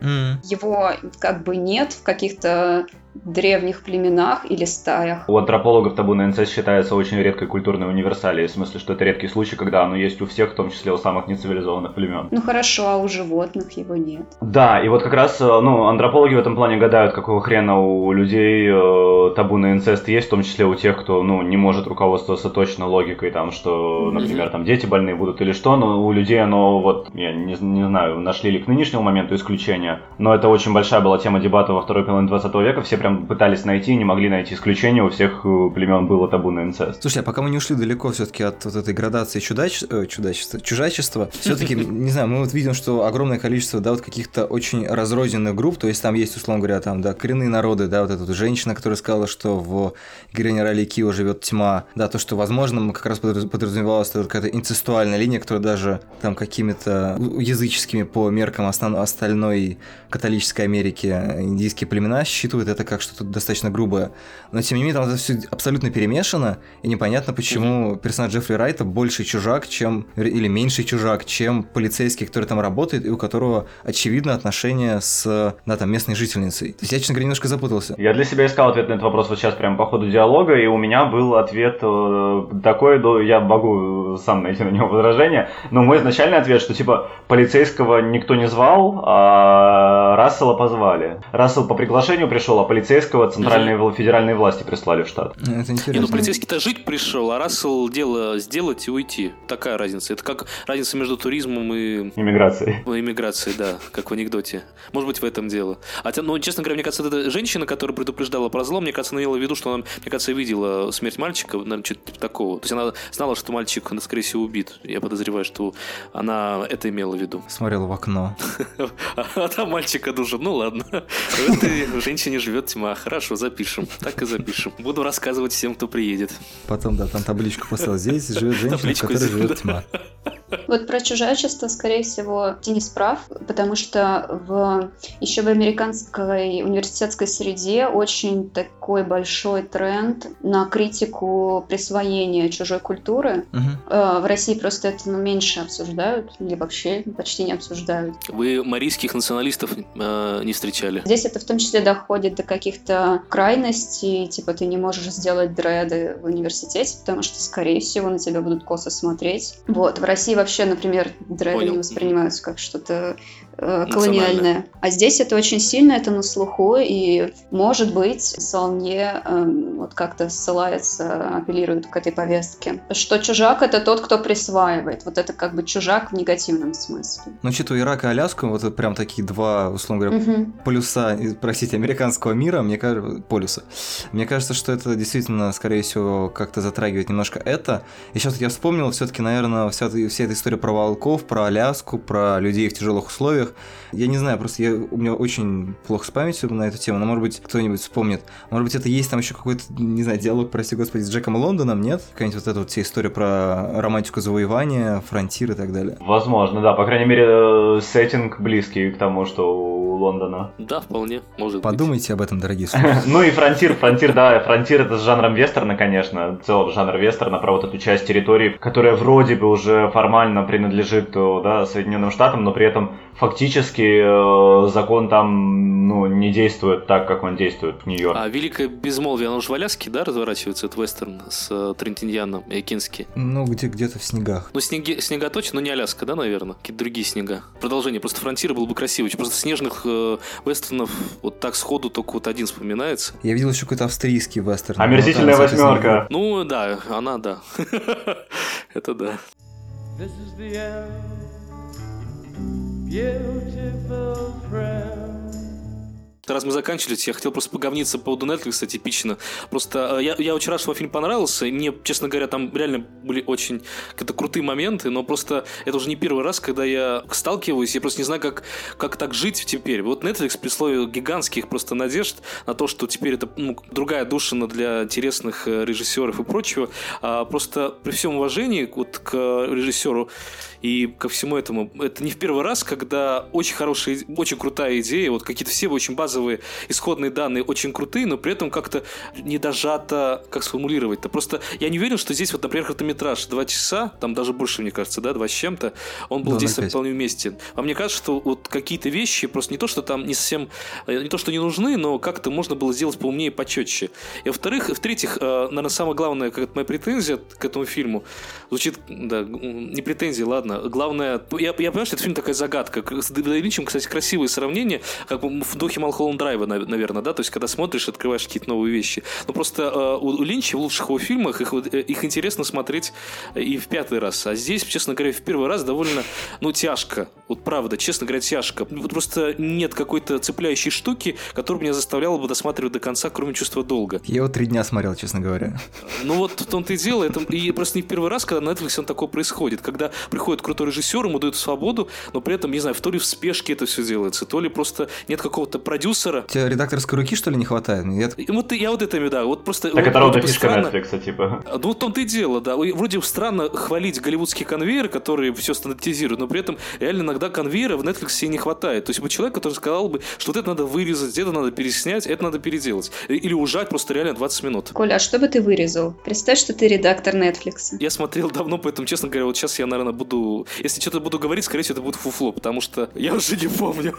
Speaker 3: Его как бы нет в каких-то древних племенах или стаях.
Speaker 4: У антропологов табу на инцест считается очень редкой культурной универсалией, в смысле, что это редкий случай, когда оно есть у всех, в том числе у самых нецивилизованных племен.
Speaker 3: Ну хорошо, а у животных его нет.
Speaker 4: Да, и вот как раз, э, ну, антропологи в этом плане гадают, какого хрена у людей э, табу на инцест есть, в том числе у тех, кто, ну, не может руководствоваться точно логикой, там, что, например, там дети больные будут или что, но у людей оно, вот, я не, не знаю, нашли ли к нынешнему моменту исключения, но это очень большая была тема дебата во второй половине 20 века, все прям прям пытались найти, не могли найти исключения, у всех э, племен было табу на инцест.
Speaker 1: Слушай, а пока мы не ушли далеко все-таки от вот этой градации чудач... э, чудачества, чужачества, [LAUGHS] все-таки, не знаю, мы вот видим, что огромное количество, да, вот каких-то очень разрозненных групп, то есть там есть, условно говоря, там, да, коренные народы, да, вот эта вот женщина, которая сказала, что в генерале Кио живет тьма, да, то, что, возможно, как раз подразумевалось какая-то инцестуальная линия, которая даже там какими-то языческими по меркам остальной католической Америки индийские племена считывают это как что-то достаточно грубое. Но тем не менее, там это все абсолютно перемешано, и непонятно, почему персонаж Джеффри Райта больше чужак, чем или меньше чужак, чем полицейский, который там работает, и у которого очевидно отношения с да, там, местной жительницей. То есть я, честно говоря, немножко запутался.
Speaker 4: Я для себя искал ответ на этот вопрос вот сейчас прямо по ходу диалога, и у меня был ответ э, такой, я могу сам найти на него возражение, но мой изначальный ответ, что типа полицейского никто не звал, а Рассела позвали. Рассел по приглашению пришел, а полицейский полицейского центральные mm федеральные власти прислали в штат.
Speaker 1: Ну, это интересно.
Speaker 2: Не, ну полицейский-то жить пришел, а Рассел дело сделать и уйти. Такая разница. Это как разница между туризмом и...
Speaker 4: Иммиграцией.
Speaker 2: Ну, [LAUGHS] иммиграцией, да, как в анекдоте. Может быть, в этом дело. Хотя, ну, честно говоря, мне кажется, эта женщина, которая предупреждала про зло, мне кажется, она имела в виду, что она, мне кажется, видела смерть мальчика, наверное, что-то типа такого. То есть она знала, что мальчик, скорее всего, убит. Я подозреваю, что она это имела в виду.
Speaker 1: Смотрела в окно. [LAUGHS]
Speaker 2: А там мальчика душит. Ну ладно. [LAUGHS] В этой женщине живет тьма. Хорошо, запишем. Так и запишем. Буду рассказывать всем, кто приедет.
Speaker 1: Потом, да, там табличку поставил. Здесь живет женщина, в которой живет тьма. [LAUGHS]
Speaker 3: Вот про чужачество, скорее всего, Денис прав, потому что в, еще в американской университетской среде очень такой большой тренд на критику присвоения чужой культуры. Угу. В России просто это ну, меньше обсуждают или вообще почти не обсуждают.
Speaker 2: Вы марийских националистов э, не встречали?
Speaker 3: Здесь это в том числе доходит до каких-то крайностей, типа ты не можешь сделать дреды в университете, потому что, скорее всего, на тебя будут косо смотреть. Вот, в России вообще, например, дреды Понял. не воспринимаются как что-то колониальное. А здесь это очень сильно, это на слуху, и, может быть, Солнье э, вот как-то ссылается, апеллирует к этой повестке. Что чужак — это тот, кто присваивает. Вот это как бы чужак в негативном смысле.
Speaker 1: Ну, учитывая Ирак и Аляску, вот это прям такие два, условно говоря, угу. полюса, простите, американского мира, мне кажется, полюса. Мне кажется, что это действительно, скорее всего, как-то затрагивает немножко это. И сейчас я вспомнил, все-таки, наверное, вся, вся эта история про волков, про Аляску, про людей в тяжелых условиях. Я не знаю, просто я, у меня очень плохо с памятью на эту тему, но, может быть, кто-нибудь вспомнит. Может быть, это есть там еще какой-то, не знаю, диалог, прости господи, с Джеком Лондоном, нет? Какая-нибудь вот эта вот вся история про романтику завоевания, фронтир и так далее.
Speaker 4: Возможно, да. По крайней мере, э, сеттинг близкий к тому, что Лондона.
Speaker 2: Да, вполне, может
Speaker 1: Подумайте быть. об этом, дорогие [LAUGHS] слушатели.
Speaker 4: Ну и фронтир, фронтир, да, фронтир это с жанром вестерна, конечно, целый жанр вестерна, про вот эту часть территории, которая вроде бы уже формально принадлежит да, Соединенным Штатам, но при этом фактически э, закон там ну, не действует так, как он действует в Нью-Йорке.
Speaker 2: А «Великое безмолвие», оно же в Аляске, да, разворачивается, этот вестерн с э, Трентиньяном и Кински?
Speaker 1: Ну, где, где-то в снегах.
Speaker 2: Ну, снеги, снега точно, но не Аляска, да, наверное? Какие-то другие снега. Продолжение, просто «Фронтир» был бы красивый. Просто снежных э, вестернов вот так сходу только вот один вспоминается.
Speaker 1: Я видел еще какой-то австрийский вестерн.
Speaker 4: Омерзительная
Speaker 1: там, кстати,
Speaker 4: восьмерка.
Speaker 2: Ну, да, она, да. [LAUGHS] Это да.
Speaker 5: This is the end. Beautiful friend.
Speaker 2: Раз мы заканчивали, я хотел просто поговниться по поводу Netflix, типично. Просто э, я, я очень рад, что фильм понравился. И мне, честно говоря, там реально были очень какие-то крутые моменты, но просто это уже не первый раз, когда я сталкиваюсь. Я просто не знаю, как, как так жить теперь. Вот Netflix при слове гигантских просто надежд на то, что теперь это ну, другая душина для интересных э, режиссеров и прочего. А просто при всем уважении вот к режиссеру и ко всему этому, это не в первый раз, когда очень хорошая, очень крутая идея, вот какие-то все очень базовые исходные данные очень крутые, но при этом как-то не дожато, как сформулировать-то. Просто я не уверен, что здесь вот, например, хронометраж 2 часа, там даже больше, мне кажется, да, 2 с чем-то, он был
Speaker 1: Да,
Speaker 2: здесь
Speaker 1: 0,5.
Speaker 2: вполне уместен. А мне кажется, что вот какие-то вещи просто не то, что там не совсем, э, не то, что не нужны, но как-то можно было сделать поумнее, почетче. И во-вторых, в-третьих, э, наверное, самое главное, как моя претензия к этому фильму, звучит, да, не претензия, ладно. Главное, я, я понимаю, что этот фильм такая загадка. С Дэвидом Линчем, кстати, красивые сравнения, как бы в духе Малхолланд Драйва, нав- наверное, да, то есть, когда смотришь, открываешь какие-то новые вещи. Но просто э, у, у Линча в лучших его фильмах их, э, их интересно смотреть э, и в пятый раз. А здесь, честно говоря, в первый раз довольно, ну, тяжко. Вот правда, честно говоря, тяжко. Вот просто нет какой-то цепляющей штуки, которая меня заставляла бы досматривать до конца, кроме чувства долга.
Speaker 1: Я его три дня смотрел, честно говоря.
Speaker 2: Ну вот в том-то и дело. Это, и просто не в первый раз, когда Netflix он такое происходит. Когда приходит крутой режиссер, ему дают свободу, но при этом, не знаю, то ли в спешке это все делается, то ли просто нет какого-то продюсера.
Speaker 1: У тебя редакторской руки, что ли, не хватает?
Speaker 2: И вот я вот это имею, да. Вот просто...
Speaker 4: Так
Speaker 2: вот,
Speaker 4: это ровно фишка
Speaker 2: странно-
Speaker 4: Netflix, типа.
Speaker 2: Ну, в том-то и дело, да. И Вроде странно хвалить голливудские конвейеры, которые все стандартизируют, но при этом реально иногда конвейера в Netflix не хватает. То есть бы человек, который сказал бы, что вот это надо вырезать, это надо переснять, это надо переделать. Или ужать просто реально 20 минут.
Speaker 3: Коля, а что бы ты вырезал? Представь, что ты редактор Netflix.
Speaker 2: Я смотрел давно, поэтому, честно говоря, вот сейчас я, наверное, буду... Если что-то буду говорить, скорее всего, это будет фуфло, потому что [LAUGHS] я уже не помню.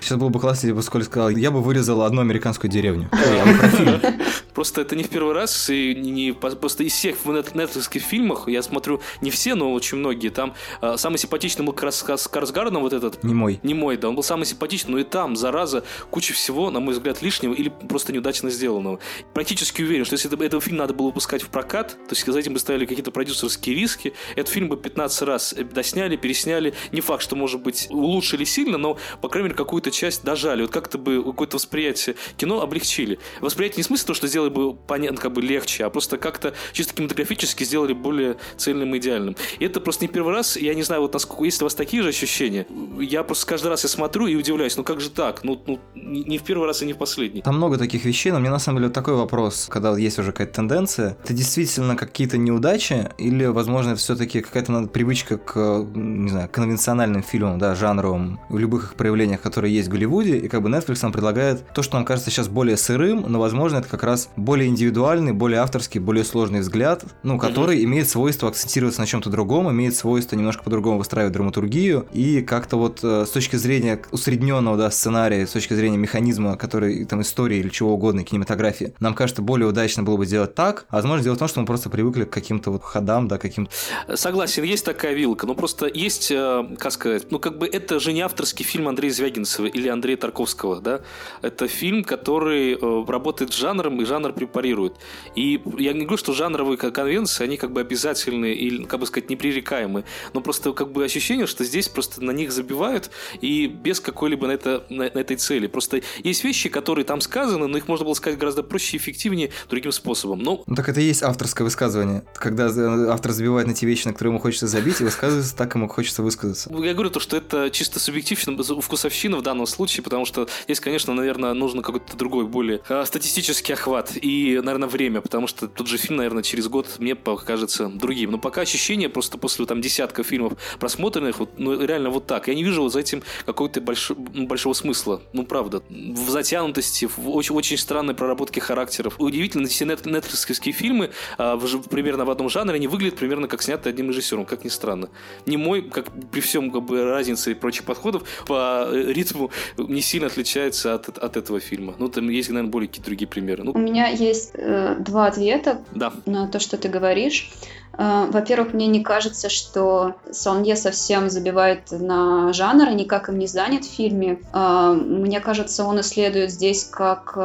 Speaker 1: Сейчас было бы классно, если бы Сколь сказал, я бы вырезал одну американскую деревню. [LAUGHS]
Speaker 2: Просто это не в первый раз, и не, просто из всех Netflix фильмах, я смотрю не все, но очень многие, там а, самый симпатичный был Скарсгарден, вот этот,
Speaker 1: Не мой.
Speaker 2: не мой, да, он был самый симпатичный, но и там, зараза, куча всего, на мой взгляд, лишнего или просто неудачно сделанного. Практически уверен, что если это- этот фильм надо было выпускать в прокат, то есть за этим бы ставили какие-то продюсерские риски, этот фильм бы 15 раз досняли, пересняли, не факт, что, может быть, улучшили сильно, но, по крайней мере, какую-то часть дожали, вот как-то бы какое-то восприятие кино облегчили. Восприятие не в смысле того, что сделали бы понятно, как бы легче, а просто как-то чисто кинематографически сделали более цельным и идеальным. И это просто не первый раз, я не знаю, вот насколько, есть ли у вас такие же ощущения, я просто каждый раз я смотрю и удивляюсь, ну как же так? Ну, ну не в первый раз и не в последний.
Speaker 1: Там много таких вещей, но мне на самом деле вот такой вопрос, когда есть уже какая-то тенденция, это действительно какие-то неудачи или, возможно, это все-таки какая-то надо, привычка к, не знаю, конвенциональным фильмам, да, жанровым, в любых их проявлениях, которые есть в Голливуде, и как бы Netflix нам предлагает то, что нам кажется сейчас более сырым, но, возможно, это как раз более индивидуальный, более авторский, более сложный взгляд, ну, который имеет свойство акцентироваться на чем-то другом, имеет свойство немножко по-другому выстраивать драматургию, и как-то вот э, с точки зрения усредненного, да, сценария, с точки зрения механизма, который, там, истории или чего угодно, кинематографии, нам кажется, более удачно было бы делать так, а возможно, дело в том, что мы просто привыкли к каким-то вот ходам, да, каким-то...
Speaker 2: Согласен, есть такая вилка, но просто есть, э, как сказать, ну как бы это же не авторский фильм Андрея Звягинцева или Андрея Тарковского, да? Это фильм, который э, работает с жанром и жанр препарирует. И я не говорю, что жанровые ко- конвенции, они как бы обязательны или, как бы сказать, непререкаемы, но просто как бы ощущение, что здесь просто на них забивают и без какой-либо на, это, на, на этой цели. Просто есть вещи, которые там сказаны, но их можно было сказать гораздо проще и эффективнее другим способом. Ну,
Speaker 1: Ну так это и есть авторское высказывание, когда э, автор забивает на те вещи, на которые ему хочется забить, и высказывается так, ему хочется высказаться.
Speaker 2: Я говорю то, что это чисто субъективно, вкусовщина в данном случае, потому что здесь, конечно, наверное, нужно какой-то другой, более э, статистический охват и, наверное, время, потому что тот же фильм, наверное, через год мне покажется другим. Но пока ощущение просто после там десятка фильмов просмотренных, вот, ну, реально вот так. Я не вижу вот за этим какого-то больш... ну, большого смысла. Ну, правда. В затянутости, в очень, очень странной проработке характеров. Удивительно, все нет- нетфликсовские фильмы а, в примерно в одном жанре, они выглядят примерно как сняты одним режиссером, как ни странно. Не мой, как при всем как бы разнице и прочих подходов, по э, ритму не сильно отличается от, от этого фильма? Ну, там есть, наверное, более какие-то другие примеры. Ну,
Speaker 3: У меня есть э, два ответа
Speaker 2: да.
Speaker 3: на то, что ты говоришь. Э, Во-первых, мне не кажется, что Солнье совсем забивает на жанр и никак им не занят в фильме. Э, Мне кажется, он исследует здесь как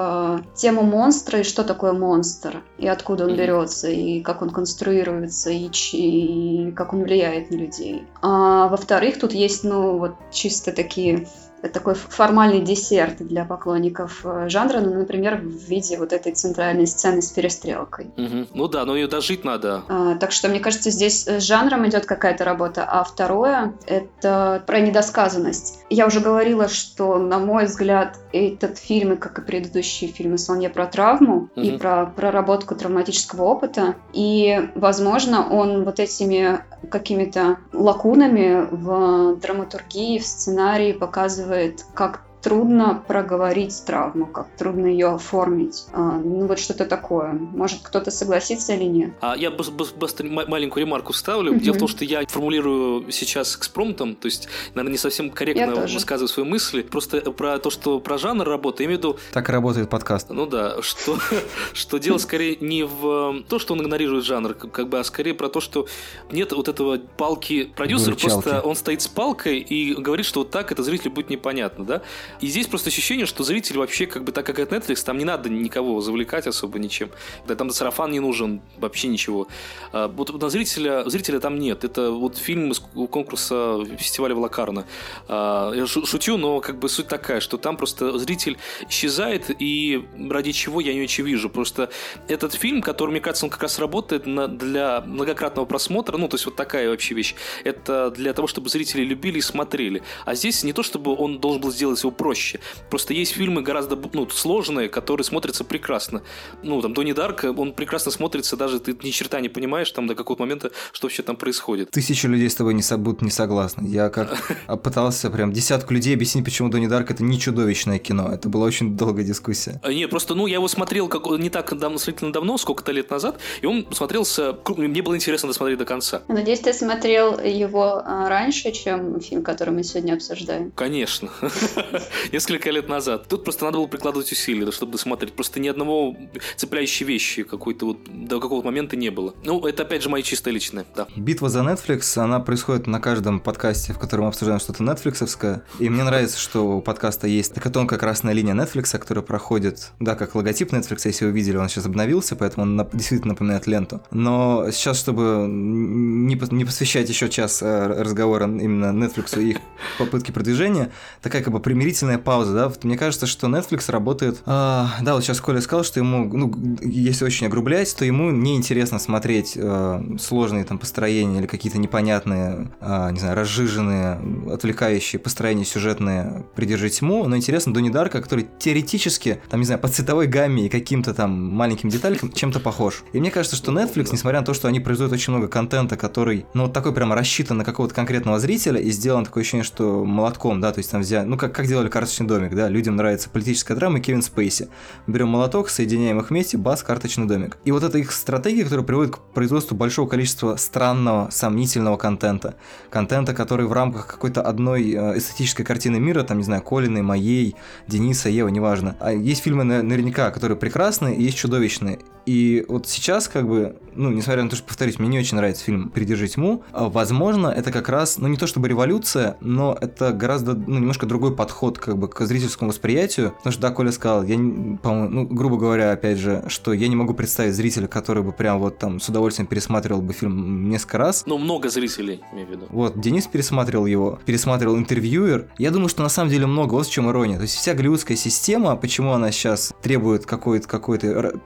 Speaker 3: тему монстра и что такое монстр, и откуда он берется, и как он конструируется, и, и как он влияет на людей. А во-вторых, тут есть, ну, вот чисто такие такой формальный десерт для поклонников э, жанра, ну, например, в виде вот этой центральной сцены с перестрелкой.
Speaker 2: Мгм. Ну да, но ее дожить надо.
Speaker 3: А, Так что, мне кажется, здесь с жанром идет какая-то работа. А второе — это про недосказанность. Я уже говорила, что, на мой взгляд, этот фильм, и как и предыдущие фильмы Сонья про травму и
Speaker 2: Мгм.
Speaker 3: про проработку травматического опыта. И, возможно, он вот этими какими-то лакунами в драматургии, в сценарии показывает, как трудно проговорить травму, как трудно ее оформить. А, Ну вот что-то такое. Может, кто-то согласится или нет.
Speaker 2: А я быс- быс- быстро ма- маленькую ремарку вставлю.
Speaker 3: Мгм.
Speaker 2: Дело в том, что я формулирую сейчас экспромтом, то есть, наверное, не совсем корректно высказываю свои мысли. Просто про то, что про жанр работы, я имею в виду,
Speaker 1: Так и работает подкаст.
Speaker 2: ну да, что, [LAUGHS] что дело скорее не в то, что он игнорирует жанр, как как бы, а скорее про то, что нет вот этого палки. Продюсер
Speaker 1: Выручалки.
Speaker 2: просто, он стоит с палкой и говорит, что вот так это зрителю будет непонятно, да? И здесь просто ощущение, что зритель вообще, как бы, так как это Netflix, там не надо никого завлекать особо ничем. Да, там сарафан не нужен, вообще ничего. А, Вот на зрителя, зрителя там нет. Это вот фильм из конкурса фестиваля Влакарна. А, Я шу- шучу, но как бы суть такая, что там просто зритель исчезает, и ради чего я не очень вижу. Просто этот фильм, который, мне кажется, он как раз работает на- для многократного просмотра, ну, то есть вот такая вообще вещь. Это для того, чтобы зрители любили и смотрели. А здесь не то, чтобы он должен был сделать его проще. Просто есть фильмы гораздо ну, сложные, которые смотрятся прекрасно. Ну, там, Донни Дарк, он прекрасно смотрится, даже ты ни черта не понимаешь там до какого-то момента, что вообще там происходит.
Speaker 1: Тысячи людей с тобой не будут не согласны. Я как [LAUGHS] пытался прям десятку людей объяснить, почему Донни Дарк это не чудовищное кино. Это была очень долгая дискуссия.
Speaker 2: А, Не, просто, ну, я его смотрел как, не так давно, сравнительно давно, сколько-то лет назад, и он смотрелся, мне было интересно досмотреть до конца.
Speaker 3: Надеюсь, ты смотрел его а, раньше, чем фильм, который мы сегодня обсуждаем.
Speaker 2: Конечно. [LAUGHS] Несколько лет назад. Тут просто надо было прикладывать усилия, чтобы досмотреть. Просто ни одного цепляющей вещи какой-то вот до какого-то момента не было. Ну, это опять же мои чисто личные, да.
Speaker 1: Битва за Netflix, она происходит на каждом подкасте, в котором мы обсуждаем что-то нетфликсовское. И мне нравится, что у подкаста есть такая тонкая красная линия Netflix, которая проходит, да, как логотип Netflix, если вы видели, он сейчас обновился, поэтому он действительно напоминает ленту. Но сейчас, чтобы не, не посвящать еще час э, разговора именно Netflix и их попытки продвижения, такая как бы примирительная пауза, да, мне кажется, что Netflix работает, а, да, вот сейчас Коля сказал, что ему, ну, если очень огрублять, то ему неинтересно смотреть э, сложные там построения или какие-то непонятные, а, не знаю, разжиженные, отвлекающие построения сюжетные «Придержи тьму», но интересно Донни Дарка, который теоретически, там, не знаю, по цветовой гамме и каким-то там маленьким деталькам чем-то похож. И мне кажется, что Netflix, несмотря на то, что они производят очень много контента, который, ну, вот такой прямо рассчитан на какого-то конкретного зрителя и сделан такое ощущение, что молотком, да, то есть там взяли, ну, как, как делали «Карточный домик», да, людям нравится политическая драма Кевин Спейси. Берем молоток, соединяем их вместе, бас, карточный домик. И вот это их стратегия, которая приводит к производству большого количества странного, сомнительного контента. Контента, который в рамках какой-то одной э, эстетической картины мира, там, не знаю, Колиной, моей, Дениса, Ева, неважно. А есть фильмы на- наверняка, которые прекрасные, и есть чудовищные. И вот сейчас, как бы, ну, несмотря на то, что, повторюсь, мне не очень нравится фильм «Придержи тьму», а, возможно, это как раз, ну, не то чтобы революция, но это гораздо, ну, немножко другой подход, как бы, к зрительскому восприятию. Потому что, да, Коля сказал, я, по-моему, ну, грубо говоря, опять же, что я не могу представить зрителя, который бы прям вот там с удовольствием пересматривал бы фильм несколько раз.
Speaker 2: Ну, много зрителей, имею в виду.
Speaker 1: Вот, Денис пересматривал его, пересматривал интервьюер. Я думаю, что на самом деле много, вот в чем ирония. То есть вся голливудская система, почему она сейчас требует какой-то какой-то р-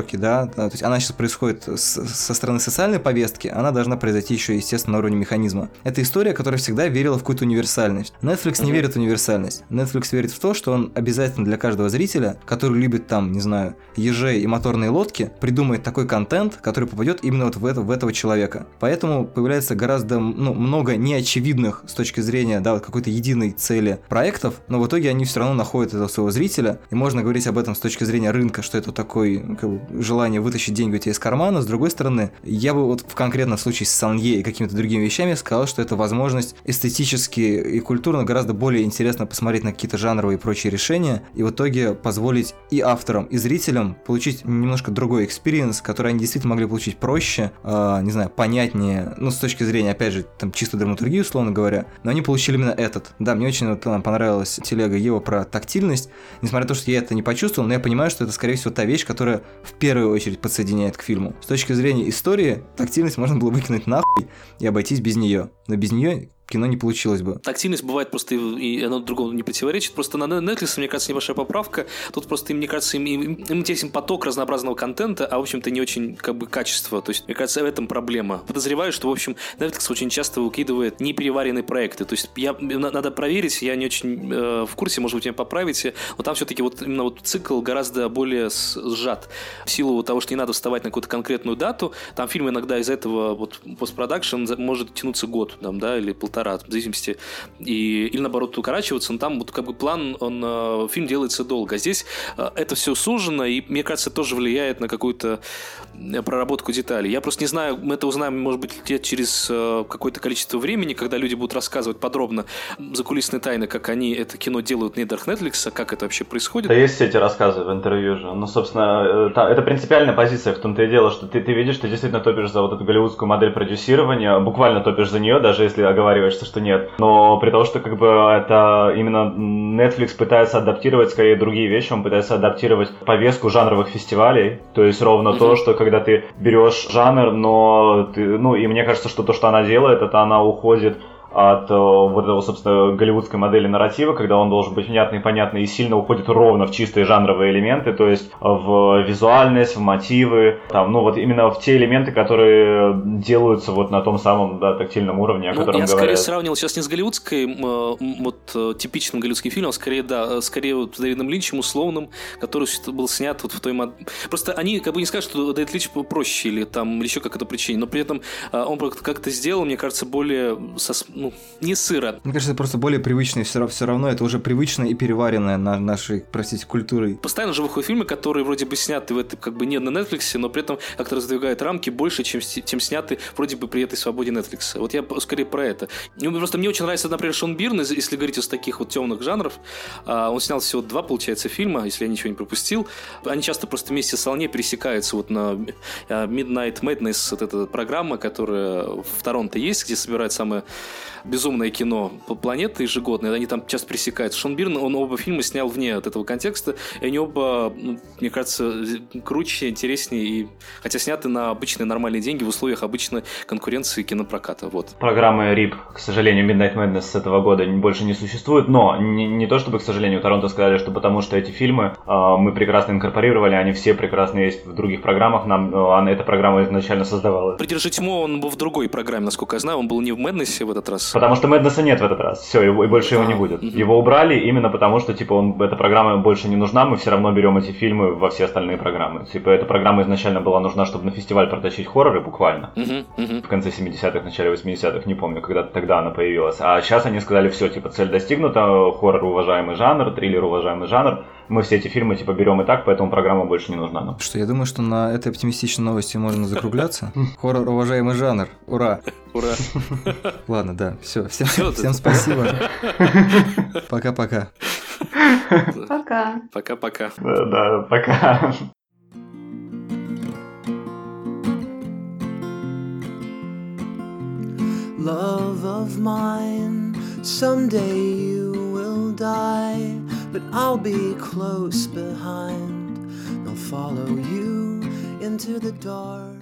Speaker 1: переразборки, да, то есть она сейчас происходит с- со стороны социальной повестки, она должна произойти еще, естественно, на уровне механизма. Это история, которая всегда верила в какую-то универсальность. Netflix не верит в универсальность. Netflix верит в то, что он обязательно для каждого зрителя, который любит там, не знаю, ежей и моторные лодки, придумает такой контент, который попадет именно вот в, это, в этого человека. Поэтому появляется гораздо ну, много неочевидных с точки зрения да, вот какой-то единой цели проектов, но в итоге они все равно находят этого своего зрителя, и можно говорить об этом с точки зрения рынка, что это такой, ну, как бы, желание вытащить деньги у тебя из кармана. С другой стороны, я бы вот в конкретном случае с Солнье и какими-то другими вещами сказал, что это возможность эстетически и культурно гораздо более интересно посмотреть на какие-то жанровые и прочие решения, и в итоге позволить и авторам, и зрителям получить немножко другой experience, который они действительно могли получить проще, э, не знаю, понятнее, ну, с точки зрения, опять же, там, чисто драматургии, условно говоря, но они получили именно этот. Да, мне очень вот, понравилась телега Ева про тактильность, несмотря на то, что я это не почувствовал, но я понимаю, что это, скорее всего, та вещь, которая в первую очередь подсоединяет к фильму. С точки зрения истории, тактильность можно было выкинуть нахуй и обойтись без нее. Но без нее кино не получилось бы.
Speaker 2: Тактильность бывает просто, и оно другому не противоречит. Просто на Netflix, мне кажется, небольшая поправка. Тут просто, мне кажется, им, им, им интересен поток разнообразного контента, а, в общем-то, не очень, как бы, качество. То есть, мне кажется, в этом проблема. Подозреваю, что, в общем, Netflix очень часто выкидывает непереваренные проекты. То есть, я, надо проверить, я не очень э, в курсе, может быть, меня поправите, но там все-таки вот именно вот цикл гораздо более сжат. В силу того, что не надо вставать на какую-то конкретную дату, там фильм иногда из этого вот постпродакшн может тянуться год, там, да, или полтора полтора, в зависимости, и, или наоборот укорачиваться, но там вот как бы план, он, э, фильм делается долго. А здесь э, это все сужено, и мне кажется, тоже влияет на какую-то э, проработку деталей. Я просто не знаю, мы это узнаем, может быть, лет через какое-то количество времени, когда люди будут рассказывать подробно закулисные тайны, как они это кино делают не недрах Netflix, как это вообще происходит.
Speaker 4: Да есть все эти рассказы в интервью же. Ну, собственно, это принципиальная позиция в том-то и дело, что ты, ты видишь, ты действительно топишь за вот эту голливудскую модель продюсирования, буквально топишь за нее, даже если оговариваешь оговариваешься, что нет. Но при том, что как бы это именно Netflix пытается адаптировать скорее другие вещи, он пытается адаптировать повестку жанровых фестивалей. То есть ровно mm-hmm. то, что когда ты берешь жанр, но ты, ну и мне кажется, что то, что она делает, это она уходит от э, вот этого, собственно, голливудской модели нарратива, когда он должен быть внятный, понятный и сильно уходит ровно в чистые жанровые элементы, то есть в визуальность, в мотивы, там, ну вот именно в те элементы, которые делаются вот на том самом, да, тактильном уровне, о
Speaker 2: ну,
Speaker 4: котором
Speaker 2: я
Speaker 4: говорят.
Speaker 2: скорее сравнивал сейчас не с голливудской, э, вот э, типичным голливудским фильмом, а скорее, да, скорее вот с Дэвидом Линчем условным, который был снят вот в той мод... Просто они как бы не скажут, что Дэвид Линч проще или там, или еще как это причине, но при этом он как-то сделал, мне кажется, более со, ну, не сыро.
Speaker 1: Мне кажется, это просто более привычное, все, все равно это уже привычное и переваренное на нашей, простите, культурой.
Speaker 2: Постоянно же выходят фильмы, которые вроде бы сняты в этой, как бы не на Netflix, но при этом как-то раздвигают рамки больше, чем, чем сняты вроде бы при этой свободе Netflix. Вот я скорее про это. Ну, просто мне очень нравится, например, Шон Бирн, если говорить из таких вот темных жанров. А, он снял всего два, получается, фильма, если я ничего не пропустил. Они часто просто вместе с Алне пересекаются вот на а, Midnight Madness, вот эта программа, которая в Торонто есть, где собирают самые безумное кино планеты ежегодное, они там часто пресекаются. Шон Бирн, он оба фильма снял вне от этого контекста, и они оба, ну, мне кажется, круче, интереснее, и, хотя сняты на обычные нормальные деньги в условиях обычной конкуренции кинопроката. Вот.
Speaker 4: Программы RIP, к сожалению, Midnight Madness с этого года больше не существует, но не, не то чтобы, к сожалению, Торонто сказали, что потому что эти фильмы э, мы прекрасно инкорпорировали, они все прекрасно есть в других программах, нам э, эта программа изначально создавалась.
Speaker 2: «Придержи тьму» он был в другой программе, насколько я знаю, он был не в Madness в этот раз.
Speaker 4: Потому что Мэднесса нет в этот раз. Все, его, и больше его не будет. Его убрали именно потому, что типа он, эта программа больше не нужна, мы все равно берем эти фильмы во все остальные программы. Типа эта программа изначально была нужна, чтобы на фестиваль протащить хорроры буквально. В конце 70-х, начале 80-х, не помню, когда тогда она появилась. А сейчас они сказали, все, типа цель достигнута, хоррор уважаемый жанр, триллер уважаемый жанр мы все эти фильмы типа берем и так, поэтому программа больше не нужна нам.
Speaker 1: Что, я думаю, что на этой оптимистичной новости можно закругляться. Хоррор уважаемый жанр. Ура!
Speaker 2: Ура!
Speaker 1: Ладно, да, все. Всем, всем спасибо. Пока-пока.
Speaker 3: Пока.
Speaker 2: Пока-пока.
Speaker 4: Да, да, пока. Love of mine, someday you will die. But I'll be close behind. I'll follow you into the dark.